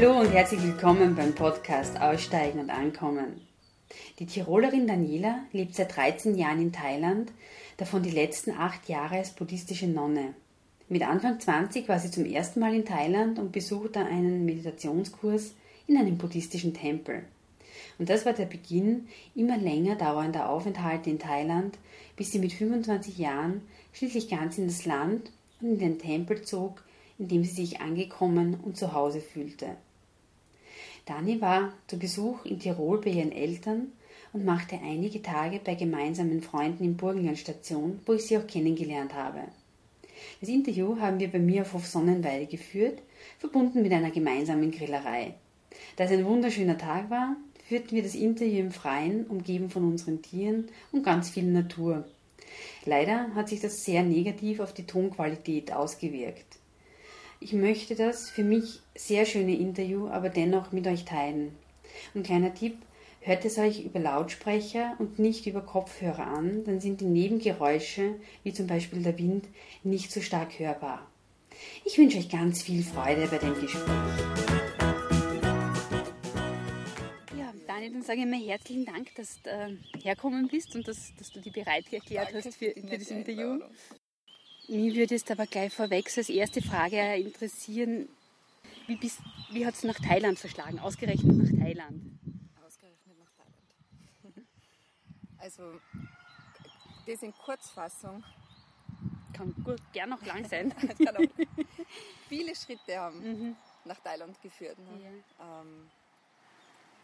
Hallo und herzlich willkommen beim Podcast Aussteigen und Ankommen. Die Tirolerin Daniela lebt seit 13 Jahren in Thailand, davon die letzten acht Jahre als buddhistische Nonne. Mit Anfang 20 war sie zum ersten Mal in Thailand und besuchte einen Meditationskurs in einem buddhistischen Tempel. Und das war der Beginn immer länger dauernder Aufenthalte in Thailand, bis sie mit 25 Jahren schließlich ganz in das Land und in den Tempel zog, in dem sie sich angekommen und zu Hause fühlte. Dani war zu Besuch in Tirol bei ihren Eltern und machte einige Tage bei gemeinsamen Freunden in Burgenland Station, wo ich sie auch kennengelernt habe. Das Interview haben wir bei mir auf Hof Sonnenweide geführt, verbunden mit einer gemeinsamen Grillerei. Da es ein wunderschöner Tag war, führten wir das Interview im Freien, umgeben von unseren Tieren und ganz viel Natur. Leider hat sich das sehr negativ auf die Tonqualität ausgewirkt. Ich möchte das für mich sehr schöne Interview aber dennoch mit euch teilen. Und kleiner Tipp, hört es euch über Lautsprecher und nicht über Kopfhörer an, dann sind die Nebengeräusche, wie zum Beispiel der Wind, nicht so stark hörbar. Ich wünsche euch ganz viel Freude bei dem Gespräch. Daniel, dann sage ich mal herzlichen Dank, dass du äh, herkommen bist und dass, dass du dich bereit erklärt Danke hast für, für das Interview. Mich würde jetzt aber gleich vorweg als erste Frage interessieren, wie, bist, wie hat es nach Thailand verschlagen? Ausgerechnet nach Thailand? Ausgerechnet nach Thailand. Also, das in Kurzfassung. Kann gut, gern noch lang sein. viele Schritte haben mhm. nach Thailand geführt. Ne? Ja. Ähm,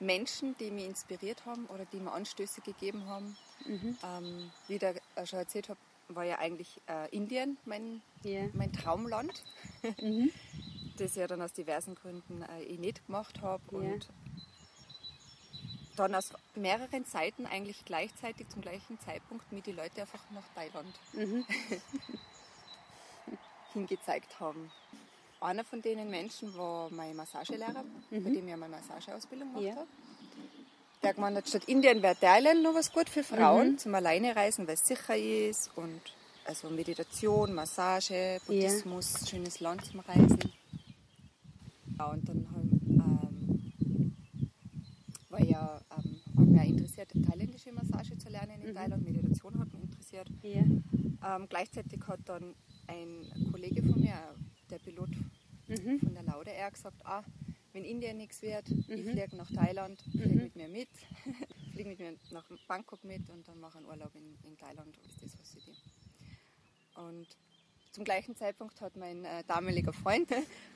Menschen, die mich inspiriert haben oder die mir Anstöße gegeben haben. Mhm. Ähm, wie ich da schon erzählt habe, war ja eigentlich äh, Indien mein, yeah. mein Traumland, mhm. das ich ja dann aus diversen Gründen äh, eh nicht gemacht habe. Yeah. Und dann aus mehreren Seiten eigentlich gleichzeitig zum gleichen Zeitpunkt mir die Leute einfach nach Thailand mhm. hingezeigt haben. Einer von denen Menschen war mein Massagelehrer, mhm. bei dem ich meine Massageausbildung gemacht ja. habe. Der hat gemeint, statt Indien wäre Thailand noch was gut für Frauen mhm. zum Alleinereisen, weil es sicher ist und also Meditation, Massage, Buddhismus, ja. schönes Land zum Reisen. Ja, und dann ähm, war ja, ähm, hat mich interessiert, thailändische Massage zu lernen in mhm. Thailand. Meditation hat mich interessiert. Ja. Ähm, gleichzeitig hat dann ein Kollege von mir, der Pilot mhm. von der Laude Air gesagt, ah, wenn Indien nichts wird, mhm. ich fliege nach Thailand, fliege mhm. mit mir mit, fliege mit mir nach Bangkok mit und dann mache einen Urlaub in, in Thailand, ist das, was ich will. Und zum gleichen Zeitpunkt hat mein äh, damaliger Freund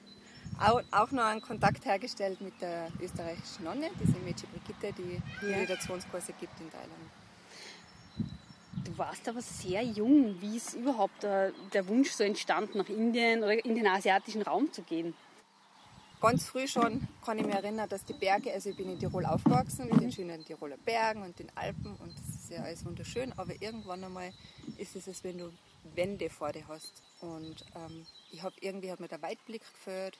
auch, auch, noch einen Kontakt hergestellt mit der österreichischen Nonne, diese Mädchen Brigitte, die ja. Meditationskurse gibt in Thailand. Du warst aber sehr jung. Wie ist überhaupt der, der Wunsch so entstanden, nach Indien oder in den asiatischen Raum zu gehen? Ganz früh schon kann ich mich erinnern, dass die Berge, also ich bin in Tirol aufgewachsen, mit den schönen Tiroler Bergen und den Alpen und das ist ja alles wunderschön, aber irgendwann einmal ist es, als wenn du Wände vor dir hast. Und ähm, ich habe irgendwie hat mir der Weitblick gefällt,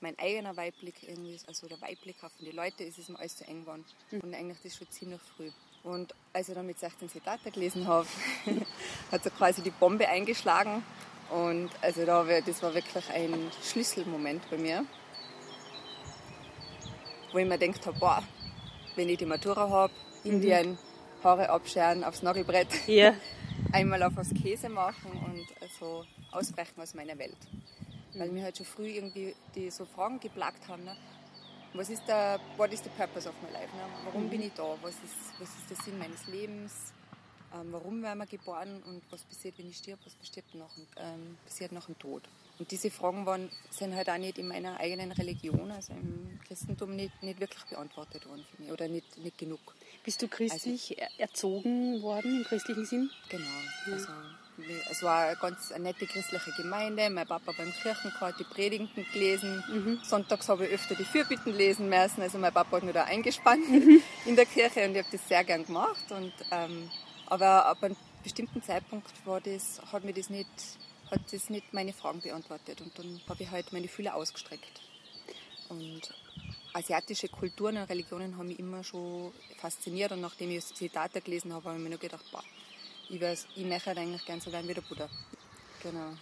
mein eigener Weitblick irgendwie, also der Weitblick auf die Leute, ist es mir alles zu eng geworden. Mhm. Und eigentlich das schon ziemlich früh. Und als ich dann mit 16 Siddhartha gelesen habe, hat so quasi die Bombe eingeschlagen. Und also da, das war wirklich ein Schlüsselmoment bei mir, wo ich mir gedacht habe, boah, wenn ich die Matura habe, mhm. Indien, Haare abscheren, aufs Nagelbrett, yeah. einmal auf was Käse machen und also ausbrechen aus meiner Welt. Mhm. Weil mir halt schon früh irgendwie die so Fragen geplagt haben. Ne? Was ist der, what is the purpose of my life? Ne? Warum mhm. bin ich da? Was ist, was ist der Sinn meines Lebens? Ähm, warum werden wir geboren und was passiert, wenn ich stirb? Was passiert nach, ähm, passiert nach dem Tod? Und diese Fragen waren, sind halt auch nicht in meiner eigenen Religion, also im Christentum, nicht, nicht wirklich beantwortet worden für mich oder nicht, nicht genug. Bist du christlich also, erzogen worden im christlichen Sinn? Genau. Ja. Also, es war eine ganz eine nette christliche Gemeinde. Mein Papa beim Kirchenchor die Predigten gelesen. Mhm. Sonntags habe ich öfter die Fürbitten lesen müssen. Also mein Papa hat mich da eingespannt mhm. in der Kirche und ich habe das sehr gern gemacht. Und, ähm, aber ab einem bestimmten Zeitpunkt war das, hat mir das nicht hat das nicht meine Fragen beantwortet. Und dann habe ich halt meine Fühler ausgestreckt. Und asiatische Kulturen und Religionen haben mich immer schon fasziniert. Und nachdem ich Zitate gelesen habe, habe ich mir nur gedacht, boah, ich, weiß, ich möchte eigentlich gern so werden wie der Buddha. Genau.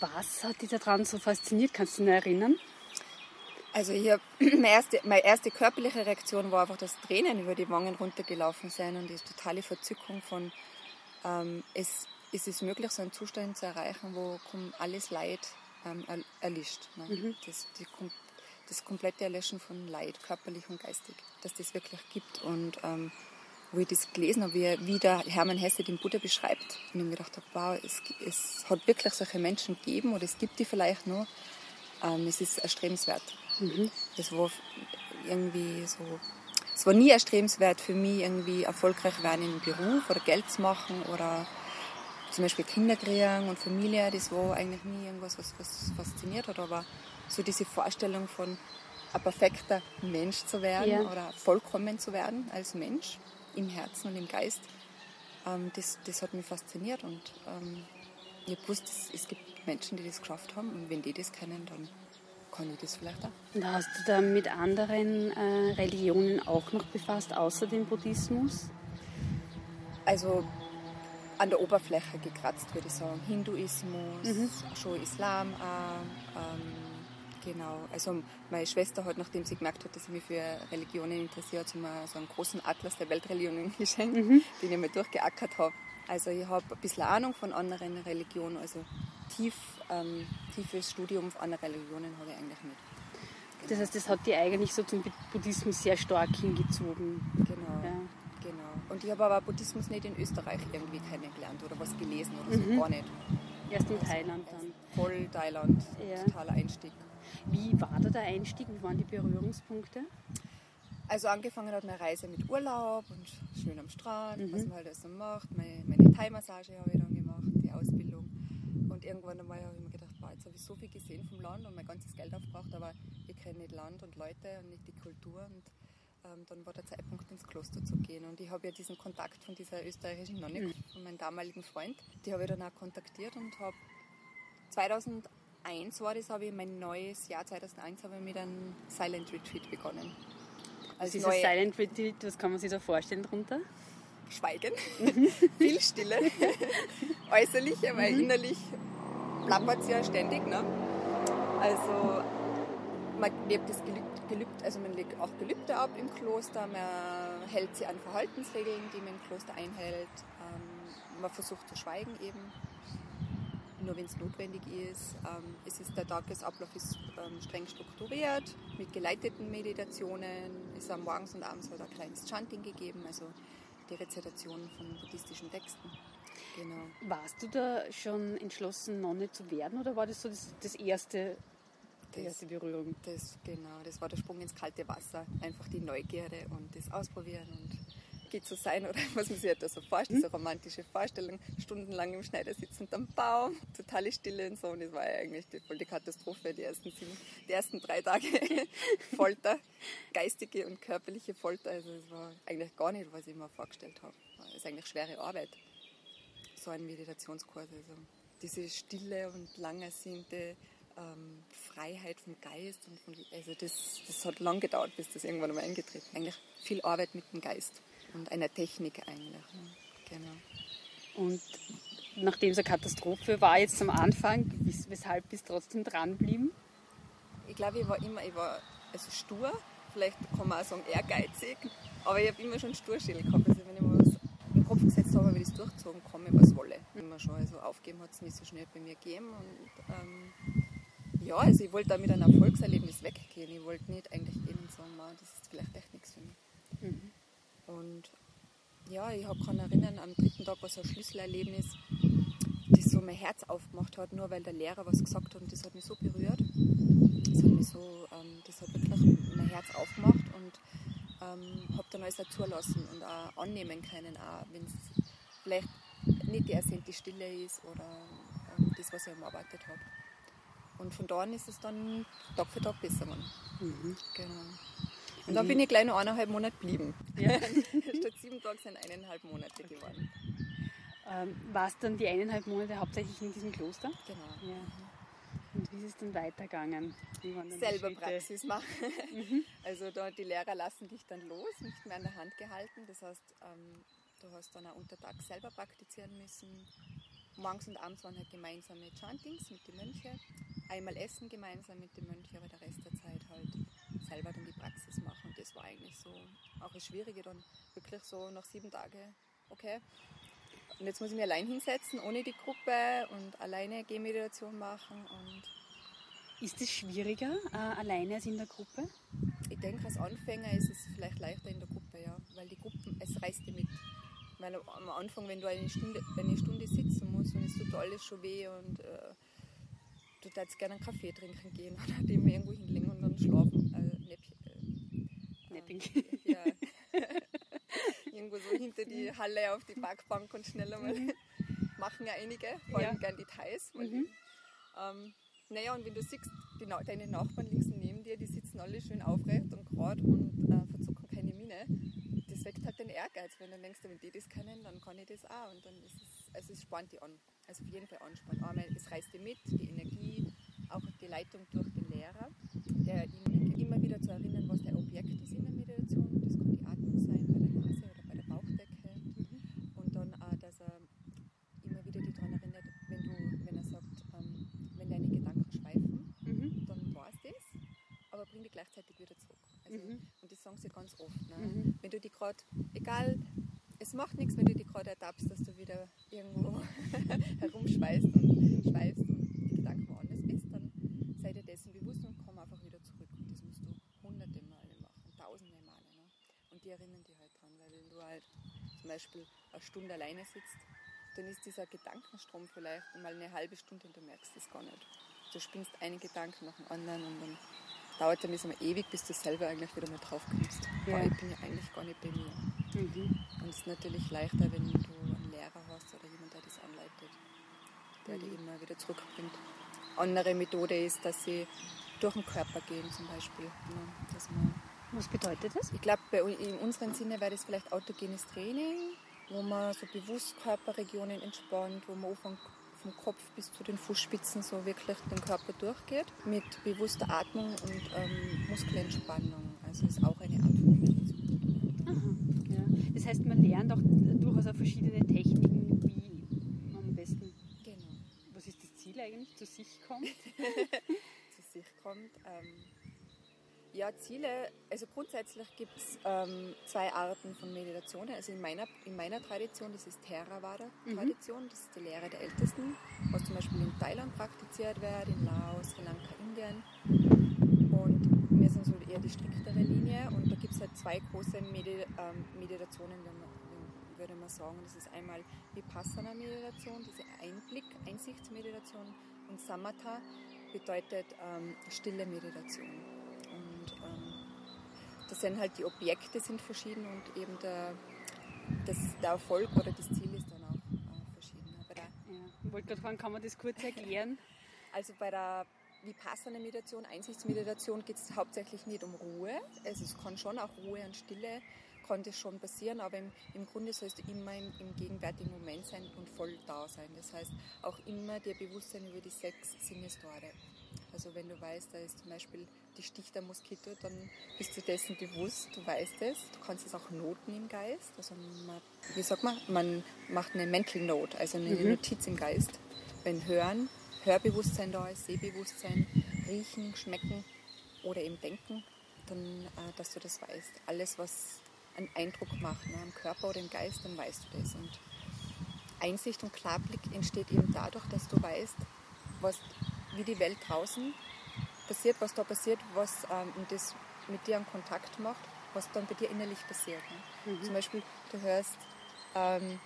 Was hat dich daran so fasziniert? Kannst du dich noch erinnern? Also ich hab, meine, erste, meine erste körperliche Reaktion war einfach, dass Tränen über die Wangen runtergelaufen sind und die totale Verzückung von, ähm, es, es ist möglich, so einen Zustand zu erreichen, wo alles Leid ähm, erlischt. Ne? Mhm. Das, die, das komplette Erlöschen von Leid, körperlich und geistig, dass das wirklich gibt. Und ähm, wo ich das gelesen habe, wie, wie der Hermann Hesse den Buddha beschreibt, und ich mir gedacht habe, wow, es, es hat wirklich solche Menschen gegeben oder es gibt die vielleicht noch. Ähm, es ist erstrebenswert. Mhm. Das war irgendwie so. Es war nie erstrebenswert für mich, irgendwie erfolgreich werden im Beruf oder Geld zu machen oder zum Beispiel Kinder kriegen und Familie. Das war eigentlich nie irgendwas, was, was fasziniert hat. Aber so diese Vorstellung von ein perfekter Mensch zu werden ja. oder vollkommen zu werden als Mensch im Herzen und im Geist, ähm, das, das hat mich fasziniert und ähm, ich wusste, es gibt Menschen, die das geschafft haben und wenn die das kennen, dann kann ich das vielleicht auch. Und hast du da mit anderen äh, Religionen auch noch befasst, außer dem Buddhismus? Also an der Oberfläche gekratzt, würde ich sagen. Hinduismus, mhm. schon Islam auch, ähm, genau. Also meine Schwester hat, nachdem sie gemerkt hat, dass ich mich für Religionen interessiert, so, mal so einen großen Atlas der Weltreligionen geschenkt, mhm. den ich mir durchgeackert habe. Also ich habe ein bisschen Ahnung von anderen Religionen, also tief, ähm, tiefes Studium anderer Religionen habe ich eigentlich nicht. Genau. Das heißt, das hat die eigentlich so zum Buddhismus sehr stark hingezogen. Und ich habe aber Buddhismus nicht in Österreich irgendwie kennengelernt oder was gelesen oder so, mhm. gar nicht. Erst in also Thailand dann. Voll Thailand, ja. totaler Einstieg. Wie war da der Einstieg? Wie waren die Berührungspunkte? Also angefangen hat meine Reise mit Urlaub und schön am Strand, mhm. was man halt so macht. Meine, meine Thai-Massage habe ich dann gemacht, die Ausbildung. Und irgendwann einmal habe ich mir gedacht, boah, jetzt habe ich so viel gesehen vom Land und mein ganzes Geld aufgebracht, aber ich kenne nicht Land und Leute und nicht die Kultur. Und dann war der Zeitpunkt, ins Kloster zu gehen. Und ich habe ja diesen Kontakt von dieser österreichischen Nonne, mhm. von meinem damaligen Freund, die habe ich dann auch kontaktiert und habe 2001 war das, habe ich mein neues Jahr 2001 habe ich mit einem Silent Retreat begonnen. Also dieses Silent Retreat, was kann man sich da vorstellen darunter? Schweigen, mhm. viel Stille, äußerlich, aber mhm. innerlich plappert es ja ständig. Ne? Also man lebt das Gelübde, also man legt auch Gelübde ab im Kloster, man hält sich an Verhaltensregeln, die man im Kloster einhält. Ähm, man versucht zu schweigen eben, nur wenn es notwendig ist. Ähm, es ist, der Tagesablauf ist ähm, streng strukturiert mit geleiteten Meditationen. Es ist morgens und abends halt ein kleines Chanting gegeben, also die Rezitation von buddhistischen Texten. Genau. Warst du da schon entschlossen, Nonne zu werden oder war das so das, das erste, die erste Berührung? Das, genau, das war der Sprung ins kalte Wasser. Einfach die Neugierde und das Ausprobieren und geht so sein oder was man sich halt da so vorstellt, diese romantische Vorstellung, stundenlang im Schneidersitz unterm Baum, totale Stille und so. Und das war ja eigentlich die, voll die Katastrophe, die ersten, sieben, die ersten drei Tage Folter, geistige und körperliche Folter. Also es war eigentlich gar nicht, was ich mir vorgestellt habe. Es ist eigentlich schwere Arbeit so ein Meditationskurs. Also diese stille und langersehnte ähm, Freiheit vom Geist. Und von, also das, das hat lang gedauert, bis das irgendwann einmal eingetreten ist. Eigentlich viel Arbeit mit dem Geist und einer Technik eigentlich. Ne? Genau. Und nachdem es eine Katastrophe war jetzt am Anfang, weshalb bist du trotzdem dranbleiben? Ich glaube, ich war immer, ich war also stur, vielleicht kann man auch sagen ehrgeizig, aber ich habe immer schon Sturschädel gehabt. Also wenn ich mir was Kopf gesetzt habe, habe ich das durchgezogen, komme was wolle. Immer schon. Also aufgeben hat es nicht so schnell bei mir gegeben. Und ähm, ja, also ich wollte da mit einem Erfolgserlebnis weggehen. Ich wollte nicht eigentlich eben sagen, man, das ist vielleicht echt nichts für mich. Mhm. Und ja, ich kann erinnern, am dritten Tag war so ein Schlüsselerlebnis, das so mein Herz aufgemacht hat, nur weil der Lehrer was gesagt hat und das hat mich so berührt. Das hat mich so, ähm, das hat wirklich mein Herz aufgemacht und ähm, habe dann alles auch zulassen und auch annehmen können, auch wenn es vielleicht nicht die ersehnte Stille ist oder ähm, das, was ich erwartet habe. Und von da an ist es dann Tag für Tag besser geworden. Mhm. Genau. Und dann bin ich gleich noch eineinhalb Monate geblieben. Ja. Statt sieben Tage sind eineinhalb Monate geworden. Ähm, war es dann die eineinhalb Monate hauptsächlich in diesem Kloster? Genau. Ja. Und wie ist es dann weitergegangen? Selber Praxis machen. Mhm. Also da, die Lehrer lassen dich dann los, nicht mehr an der Hand gehalten. Das heißt, ähm, du hast dann auch unter Tag selber praktizieren müssen. Morgens und abends waren halt gemeinsame Chantings mit den Mönchen. Einmal essen gemeinsam mit den Mönchen, aber der Rest der Zeit halt selber dann die Praxis mache. Und das war eigentlich so auch das Schwierige dann wirklich so nach sieben Tagen, okay. Und jetzt muss ich mich allein hinsetzen, ohne die Gruppe und alleine Gehmeditation machen. Und ist es schwieriger, äh, alleine als in der Gruppe? Ich denke, als Anfänger ist es vielleicht leichter in der Gruppe, ja. Weil die Gruppen, es reißt dich mit. Weil am Anfang, wenn du eine Stunde, eine Stunde sitzen musst und es tut alles schon weh und äh, du darfst gerne einen Kaffee trinken gehen oder dem irgendwo hinlegen und dann schlafen. Äh, Näppchen, äh, Napping. Äh, ja. irgendwo so hinter die Halle auf die Parkbank und schnell einmal. Mhm. Machen ja einige, vor allem ja. gern Details. Weil mhm. ähm, naja, und wenn du siehst, die, deine Nachbarn links neben dir, die sitzen alle schön aufrecht und gerade und äh, verzucken keine Miene, das weckt halt den Ehrgeiz, wenn du denkst, wenn die das können, dann kann ich das auch. Und dann ist es, also es spannt die an. Also auf jeden Fall anspannt. Einmal, es reißt die mit, die Energie, auch die Leitung durch den Lehrer, der ihn immer wieder zu erinnern, was der Objekt ist in der Meditation. Das kann die Atmung sein, bei der Nase oder bei der Bauchdecke. Mhm. Und dann auch, dass er immer wieder die daran erinnert, wenn, du, wenn er sagt, ähm, wenn deine Gedanken schweifen, mhm. dann war es das, aber bring die gleichzeitig wieder zurück. Also, mhm. Und das sagen sie ganz oft. Ne? Mhm. Wenn du die gerade, egal es macht nichts, wenn du dich gerade ertappst, dass du wieder irgendwo herumschweißt und schweifst und die Gedanken woanders bist, dann sei dir dessen bewusst und komm einfach wieder zurück. Und das musst du hunderte Male machen, tausende Male. Ne? Und die erinnern dich halt dran, weil wenn du halt zum Beispiel eine Stunde alleine sitzt, dann ist dieser Gedankenstrom vielleicht mal eine halbe Stunde und du merkst es gar nicht. Du spinnst einen Gedanken nach dem anderen und dann dauert dann das immer ewig, bis du selber eigentlich wieder mal drauf kommst. Ja. ich bin ja eigentlich gar nicht bei mir. Mhm. Und es ist natürlich leichter, wenn du einen Lehrer hast oder jemand, der das anleitet, der mhm. dich immer wieder zurückbringt. Andere Methode ist, dass sie durch den Körper gehen zum Beispiel. man Was bedeutet das? Ich glaube, in unserem Sinne wäre das vielleicht autogenes Training, wo man so bewusst Körperregionen entspannt, wo man anfängt vom Kopf bis zu den Fußspitzen so wirklich den Körper durchgeht, mit bewusster Atmung und ähm, Muskelentspannung. Also ist auch eine Art von Meditation. Aha, ja. Das heißt, man lernt auch durchaus auch verschiedene Techniken, wie man am besten. Genau. Was ist das Ziel eigentlich? Zu sich kommt? zu sich kommt. Ähm, ja, Ziele, also grundsätzlich gibt es ähm, zwei Arten von Meditationen. Also in meiner, in meiner Tradition, das ist Theravada-Tradition, mhm. das ist die Lehre der Ältesten, was zum Beispiel in Thailand praktiziert wird, in Laos, Sri Lanka, Indien. Und wir sind so eher die striktere Linie und da gibt es halt zwei große Medi ähm, Meditationen, würde man sagen. Das ist einmal Vipassana-Meditation, diese Einblick, Einsichtsmeditation und Samatha bedeutet ähm, stille Meditation. Und ähm, das sind halt die Objekte sind verschieden und eben der, das, der Erfolg oder das Ziel ist dann auch äh, verschieden. Bei der, ja. Ich wollte gerade fragen, kann man das kurz erklären? also bei der Vipassana-Meditation, Einsichtsmeditation geht es hauptsächlich nicht um Ruhe. Also es kann schon auch Ruhe und Stille kann das schon passieren, aber im, im Grunde sollst du immer im, im, gegenwärtigen Moment sein und voll da sein. Das heißt, auch immer dir bewusst sein über die sechs Sinnestore. Also wenn du weißt, da ist zum Beispiel die sticht der Moskito, dann bist du dessen bewusst, du weißt es. Du kannst es auch noten im Geist. Also man, wie sagt man, man macht eine Mental Note, also eine mhm. Notiz im Geist. Wenn Hören, Hörbewusstsein da ist, Sehbewusstsein, Riechen, Schmecken oder eben Denken, dann, äh, dass du das weißt. Alles, was einen Eindruck macht ne, am Körper oder im Geist, dann weißt du das. Und Einsicht und Klarblick entsteht eben dadurch, dass du weißt, was, wie die Welt draußen passiert, was da passiert, was ähm, das mit dir einen Kontakt macht, was dann bei dir innerlich passiert. Ne? Mhm. Zum Beispiel, du hörst, ähm,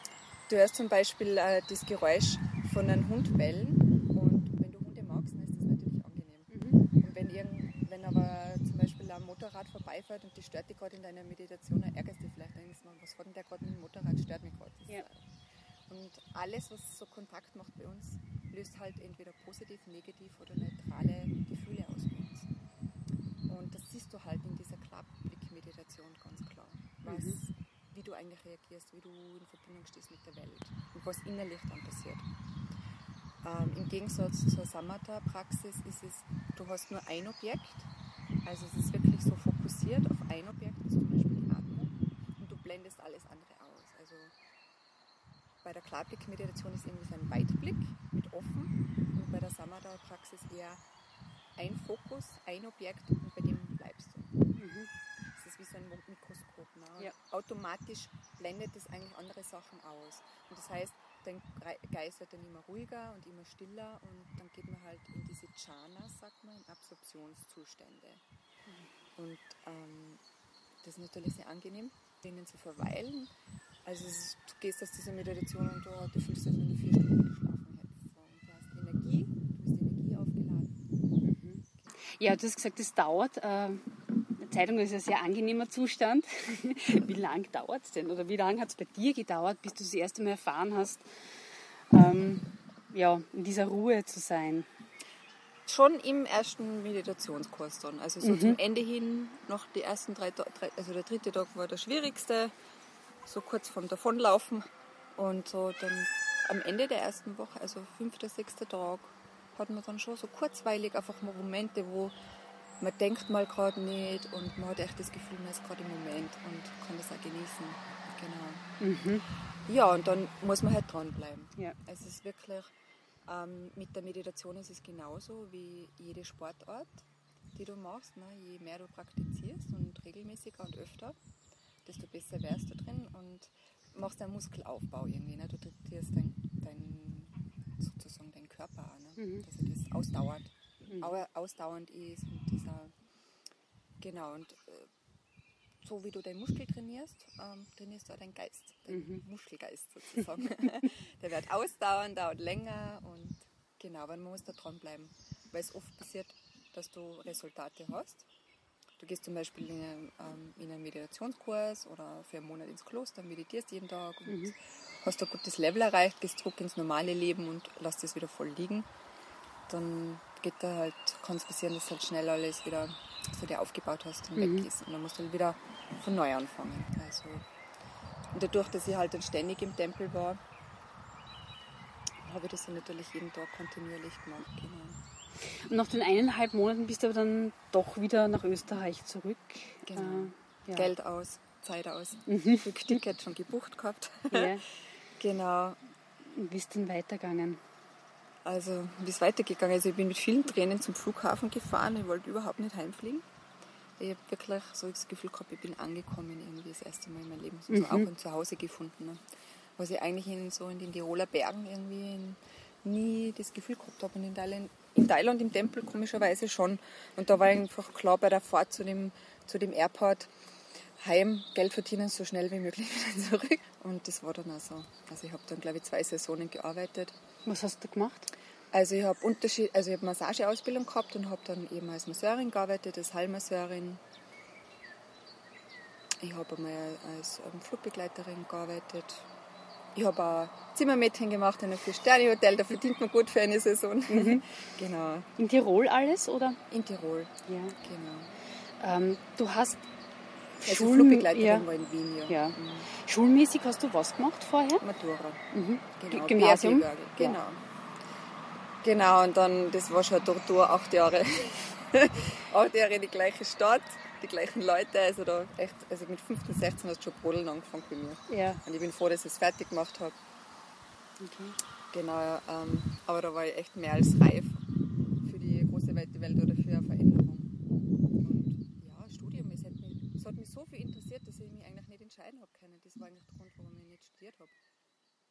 du hörst zum Beispiel äh, das Geräusch von einem Hund bellen und wenn du Hunde magst, dann ist das natürlich angenehm. Mhm. Und wenn, irgend, wenn aber zum Beispiel ein Vorbeifährt und die stört dich gerade in deiner Meditation, dann ärgerst du dich vielleicht, dann denkst du, was hat denn der gerade mit dem Motorrad, stört mich gerade. Ja. Und alles, was so Kontakt macht bei uns, löst halt entweder positiv, negativ oder neutrale Gefühle aus bei uns. Und das siehst du halt in dieser Klarblick-Meditation ganz klar. Was, mhm. Wie du eigentlich reagierst, wie du in Verbindung stehst mit der Welt und was innerlich dann passiert. Ähm, Im Gegensatz zur Samatha-Praxis ist es, du hast nur ein Objekt, also es ist wirklich so fokussiert auf ein Objekt, das zum Beispiel die Atmung, und du blendest alles andere aus. Also bei der Klarblick-Meditation ist irgendwie so ein Weitblick mit offen und bei der Samadha-Praxis eher ein Fokus, ein Objekt und bei dem Mhm. Das ist wie so ein Mikroskop. Ne? Ja. Automatisch blendet es eigentlich andere Sachen aus. Und das heißt, dein Geist wird dann immer ruhiger und immer stiller und dann geht man halt in diese Chanas, sagt man, in Absorptionszustände. Mhm. Und ähm, das ist natürlich sehr angenehm, denen zu verweilen. Also du gehst aus dieser Meditation und du, du fühlst dich, als wenn du vier Stunden geschlafen hättest. Und du hast Energie, du bist Energie aufgeladen. Mhm. Ja, du hast gesagt, es dauert. Ähm Zeitung ist ein sehr angenehmer Zustand. wie lange dauert es denn? Oder wie lange hat es bei dir gedauert, bis du das erste Mal erfahren hast, ähm, ja, in dieser Ruhe zu sein? Schon im ersten Meditationskurs dann. Also so mhm. zum Ende hin, noch die ersten drei, drei, also der dritte Tag war der schwierigste, so kurz vorm Davonlaufen. Und so dann am Ende der ersten Woche, also fünfter, sechster Tag, hat man dann schon so kurzweilig einfach mal Momente, wo man denkt mal gerade nicht und man hat echt das Gefühl, man ist gerade im Moment und kann das auch genießen. Genau. Mhm. Ja, und dann muss man halt dranbleiben. Ja. Es ist wirklich, ähm, mit der Meditation ist es genauso wie jede Sportart, die du machst. Ne? Je mehr du praktizierst und regelmäßiger und öfter, desto besser wärst du drin und machst einen Muskelaufbau irgendwie. Ne? Du trainierst dein, dein, sozusagen deinen Körper an, ne? mhm. dass er das ausdauert mhm. ausdauernd ist und dieser, genau, und äh, so wie du deinen Muskel trainierst, ähm, trainierst du auch deinen Geist, deinen mhm. Muskelgeist sozusagen. Der wird ausdauernder und länger und genau, aber man muss da dranbleiben, weil es oft passiert, dass du Resultate hast. Du gehst zum Beispiel in einen, ähm, in einen Meditationskurs oder für einen Monat ins Kloster, meditierst jeden Tag und mhm. hast ein gutes Level erreicht, gehst zurück ins normale Leben und lässt es wieder voll liegen. Dann geht da halt, kann es passieren, dass halt schnell alles wieder so dir aufgebaut hast und mhm. weg ist. Und dann musst du halt wieder von neu anfangen. Also, und dadurch, dass ich halt dann ständig im Tempel war, habe ich das dann natürlich jeden Tag kontinuierlich gemacht. Genau. Und nach den eineinhalb Monaten bist du aber dann doch wieder nach Österreich zurück. Genau. Äh, ja. Geld aus, Zeit aus. Mhm. Flugticket schon gebucht gehabt. Ja. genau. Und wie ist denn weitergegangen? Also, wie es weitergegangen ist, also ich bin mit vielen Tränen zum Flughafen gefahren. Ich wollte überhaupt nicht heimfliegen. Ich habe wirklich so das Gefühl gehabt, ich bin angekommen irgendwie das erste Mal in meinem Leben. So mhm. auch ein Zuhause gefunden. Ne? Was ich eigentlich in, so in den Tiroler Bergen irgendwie in, nie das Gefühl gehabt habe. Und in Thailand, in Thailand im Tempel komischerweise schon. Und da war einfach klar bei der Fahrt zu dem, zu dem Airport, heim, Geld verdienen, so schnell wie möglich wieder zurück. Und das war dann auch so. Also ich habe dann, glaube ich, zwei Saisonen gearbeitet. Was hast du gemacht? Also ich habe Unterschied, also ich habe Massageausbildung gehabt und habe dann eben als Masseurin gearbeitet, als Heilmasseurin. Ich habe einmal als ähm, Flugbegleiterin gearbeitet. Ich habe auch Zimmermädchen gemacht in einem Vier-Sterne-Hotel, da verdient man gut für eine Saison. Mhm. genau. In Tirol alles, oder? In Tirol, ja. Genau. Ähm, du hast also Schul Flugbegleiterin ja. war in Wien, ja. ja. Mhm. Schulmäßig hast du was gemacht vorher? Matura. Mhm. Genau. Gymnasium? Genau. Ja. Genau, und dann, das war schon Tortur, acht Jahre. acht Jahre in die gleiche Stadt, die gleichen Leute. Also da echt, also mit 15, 16 hat es schon Brodeln angefangen bei mir. Ja. Und ich bin froh, dass ich es fertig gemacht habe. Okay. Genau, ähm, aber da war ich echt mehr als reif für die große weite Welt oder für eine Veränderung. Und ja, Studium, es hat mich, es hat mich so viel interessiert, dass ich mich eigentlich nicht entscheiden habe können. Das war eigentlich der Grund, warum ich nicht studiert habe.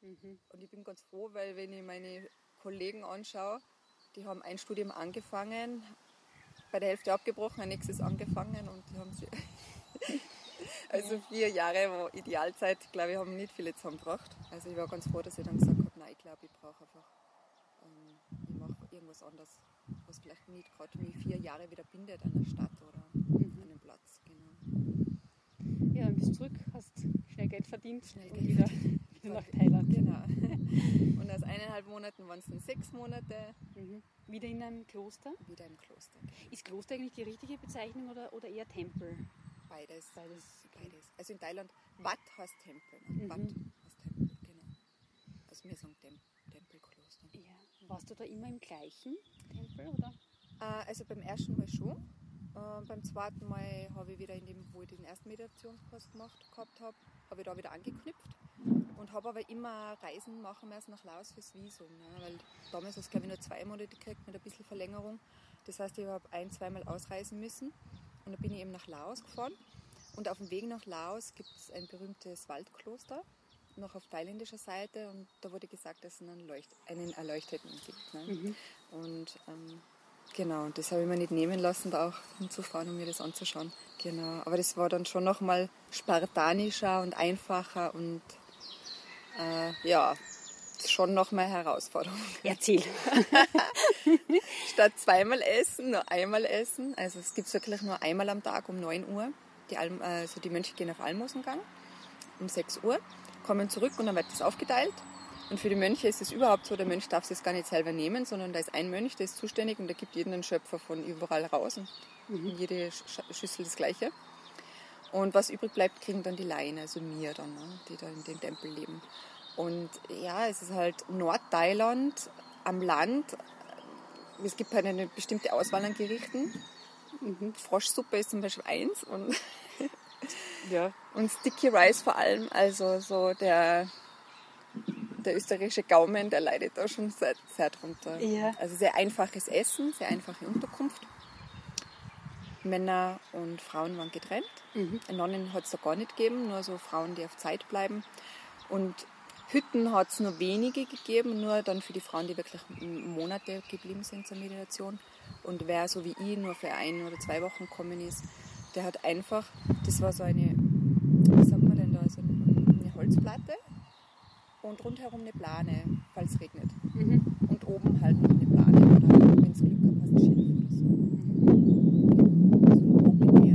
Mhm. Und ich bin ganz froh, weil wenn ich meine Kollegen anschaue, die haben ein Studium angefangen, bei der Hälfte abgebrochen, ein nächstes angefangen und die haben sie. also vier Jahre war Idealzeit, glaube ich, haben nicht viele zusammengebracht. Also ich war ganz froh, dass ich dann gesagt habe, nein, ich glaube, ich brauche einfach, ähm, ich mache irgendwas anderes, was vielleicht nicht gerade mich vier Jahre wieder bindet an einer Stadt oder mhm. an einem Platz. Genau. Ja, dann bist du zurück, hast schnell Geld verdient schnell Geld wieder, wieder nach Thailand. Genau. Und aus eineinhalb Monaten waren es dann sechs Monate. Mhm. Wieder in einem Kloster? Wieder im Kloster. Ist Kloster eigentlich die richtige Bezeichnung oder, oder eher Tempel? Beides. Beides. Beides. Also in Thailand, Wat heißt Tempel. Ne? Mhm. Wat heißt Tempel, genau. Also wir sagen Tem Tempelkloster. Ja. Warst du da immer im gleichen Tempel, oder? Äh, also beim ersten Mal schon. Äh, beim zweiten Mal habe ich wieder in dem, wo ich den ersten Meditationskurs gemacht gehabt habe, habe ich da wieder angeknüpft und habe aber immer Reisen machen müssen nach Laos fürs Visum, ne? weil damals hast du glaube ich nur zwei Monate gekriegt mit ein bisschen Verlängerung. Das heißt, ich habe ein, zweimal ausreisen müssen Und da bin ich eben nach Laos gefahren. Und auf dem Weg nach Laos gibt es ein berühmtes Waldkloster, noch auf thailändischer Seite. Und da wurde gesagt, dass es einen, Leucht einen Erleuchteten gibt. Ne? Mhm. Und ähm, genau, und das habe ich mir nicht nehmen lassen, da auch hinzufahren, um mir das anzuschauen. Genau, aber das war dann schon nochmal spartanischer und einfacher und äh, ja, schon noch mal Herausforderung. Erzähl. Statt zweimal essen, nur einmal essen. Also es gibt wirklich nur einmal am Tag um 9 Uhr. Die, Alm, also die Mönche gehen auf Almosengang um 6 Uhr, kommen zurück und dann wird das aufgeteilt. Und für die Mönche ist es überhaupt so, der Mönch darf es gar nicht selber nehmen, sondern da ist ein Mönch, der ist zuständig und der gibt jeden einen Schöpfer von überall raus und mhm. jede Schüssel das Gleiche. Und was übrig bleibt, kriegen dann die Laien, also mir dann, ne, die da in den Tempel leben. Und ja, es ist halt Nordthailand am Land. Es gibt halt eine bestimmte Auswahl an Gerichten. Mhm. Froschsuppe ist zum Beispiel eins und, ja. und Sticky Rice vor allem. Also so der, der österreichische Gaumen, der leidet da schon sehr, sehr drunter. Ja. Also sehr einfaches Essen, sehr einfache Unterkunft. Männer und Frauen waren getrennt. Mhm. Nonnen hat es da gar nicht gegeben, nur so Frauen, die auf Zeit bleiben. Und Hütten hat es nur wenige gegeben, nur dann für die Frauen, die wirklich Monate geblieben sind zur Meditation. Und wer so wie ich nur für ein oder zwei Wochen gekommen ist, der hat einfach, das war so eine, wie sagt man denn da, so eine Holzplatte und rundherum eine Plane, falls es regnet. Mhm. Und oben halt noch eine Plane oder wenn es Glück hat, ein Schilf oder so. Was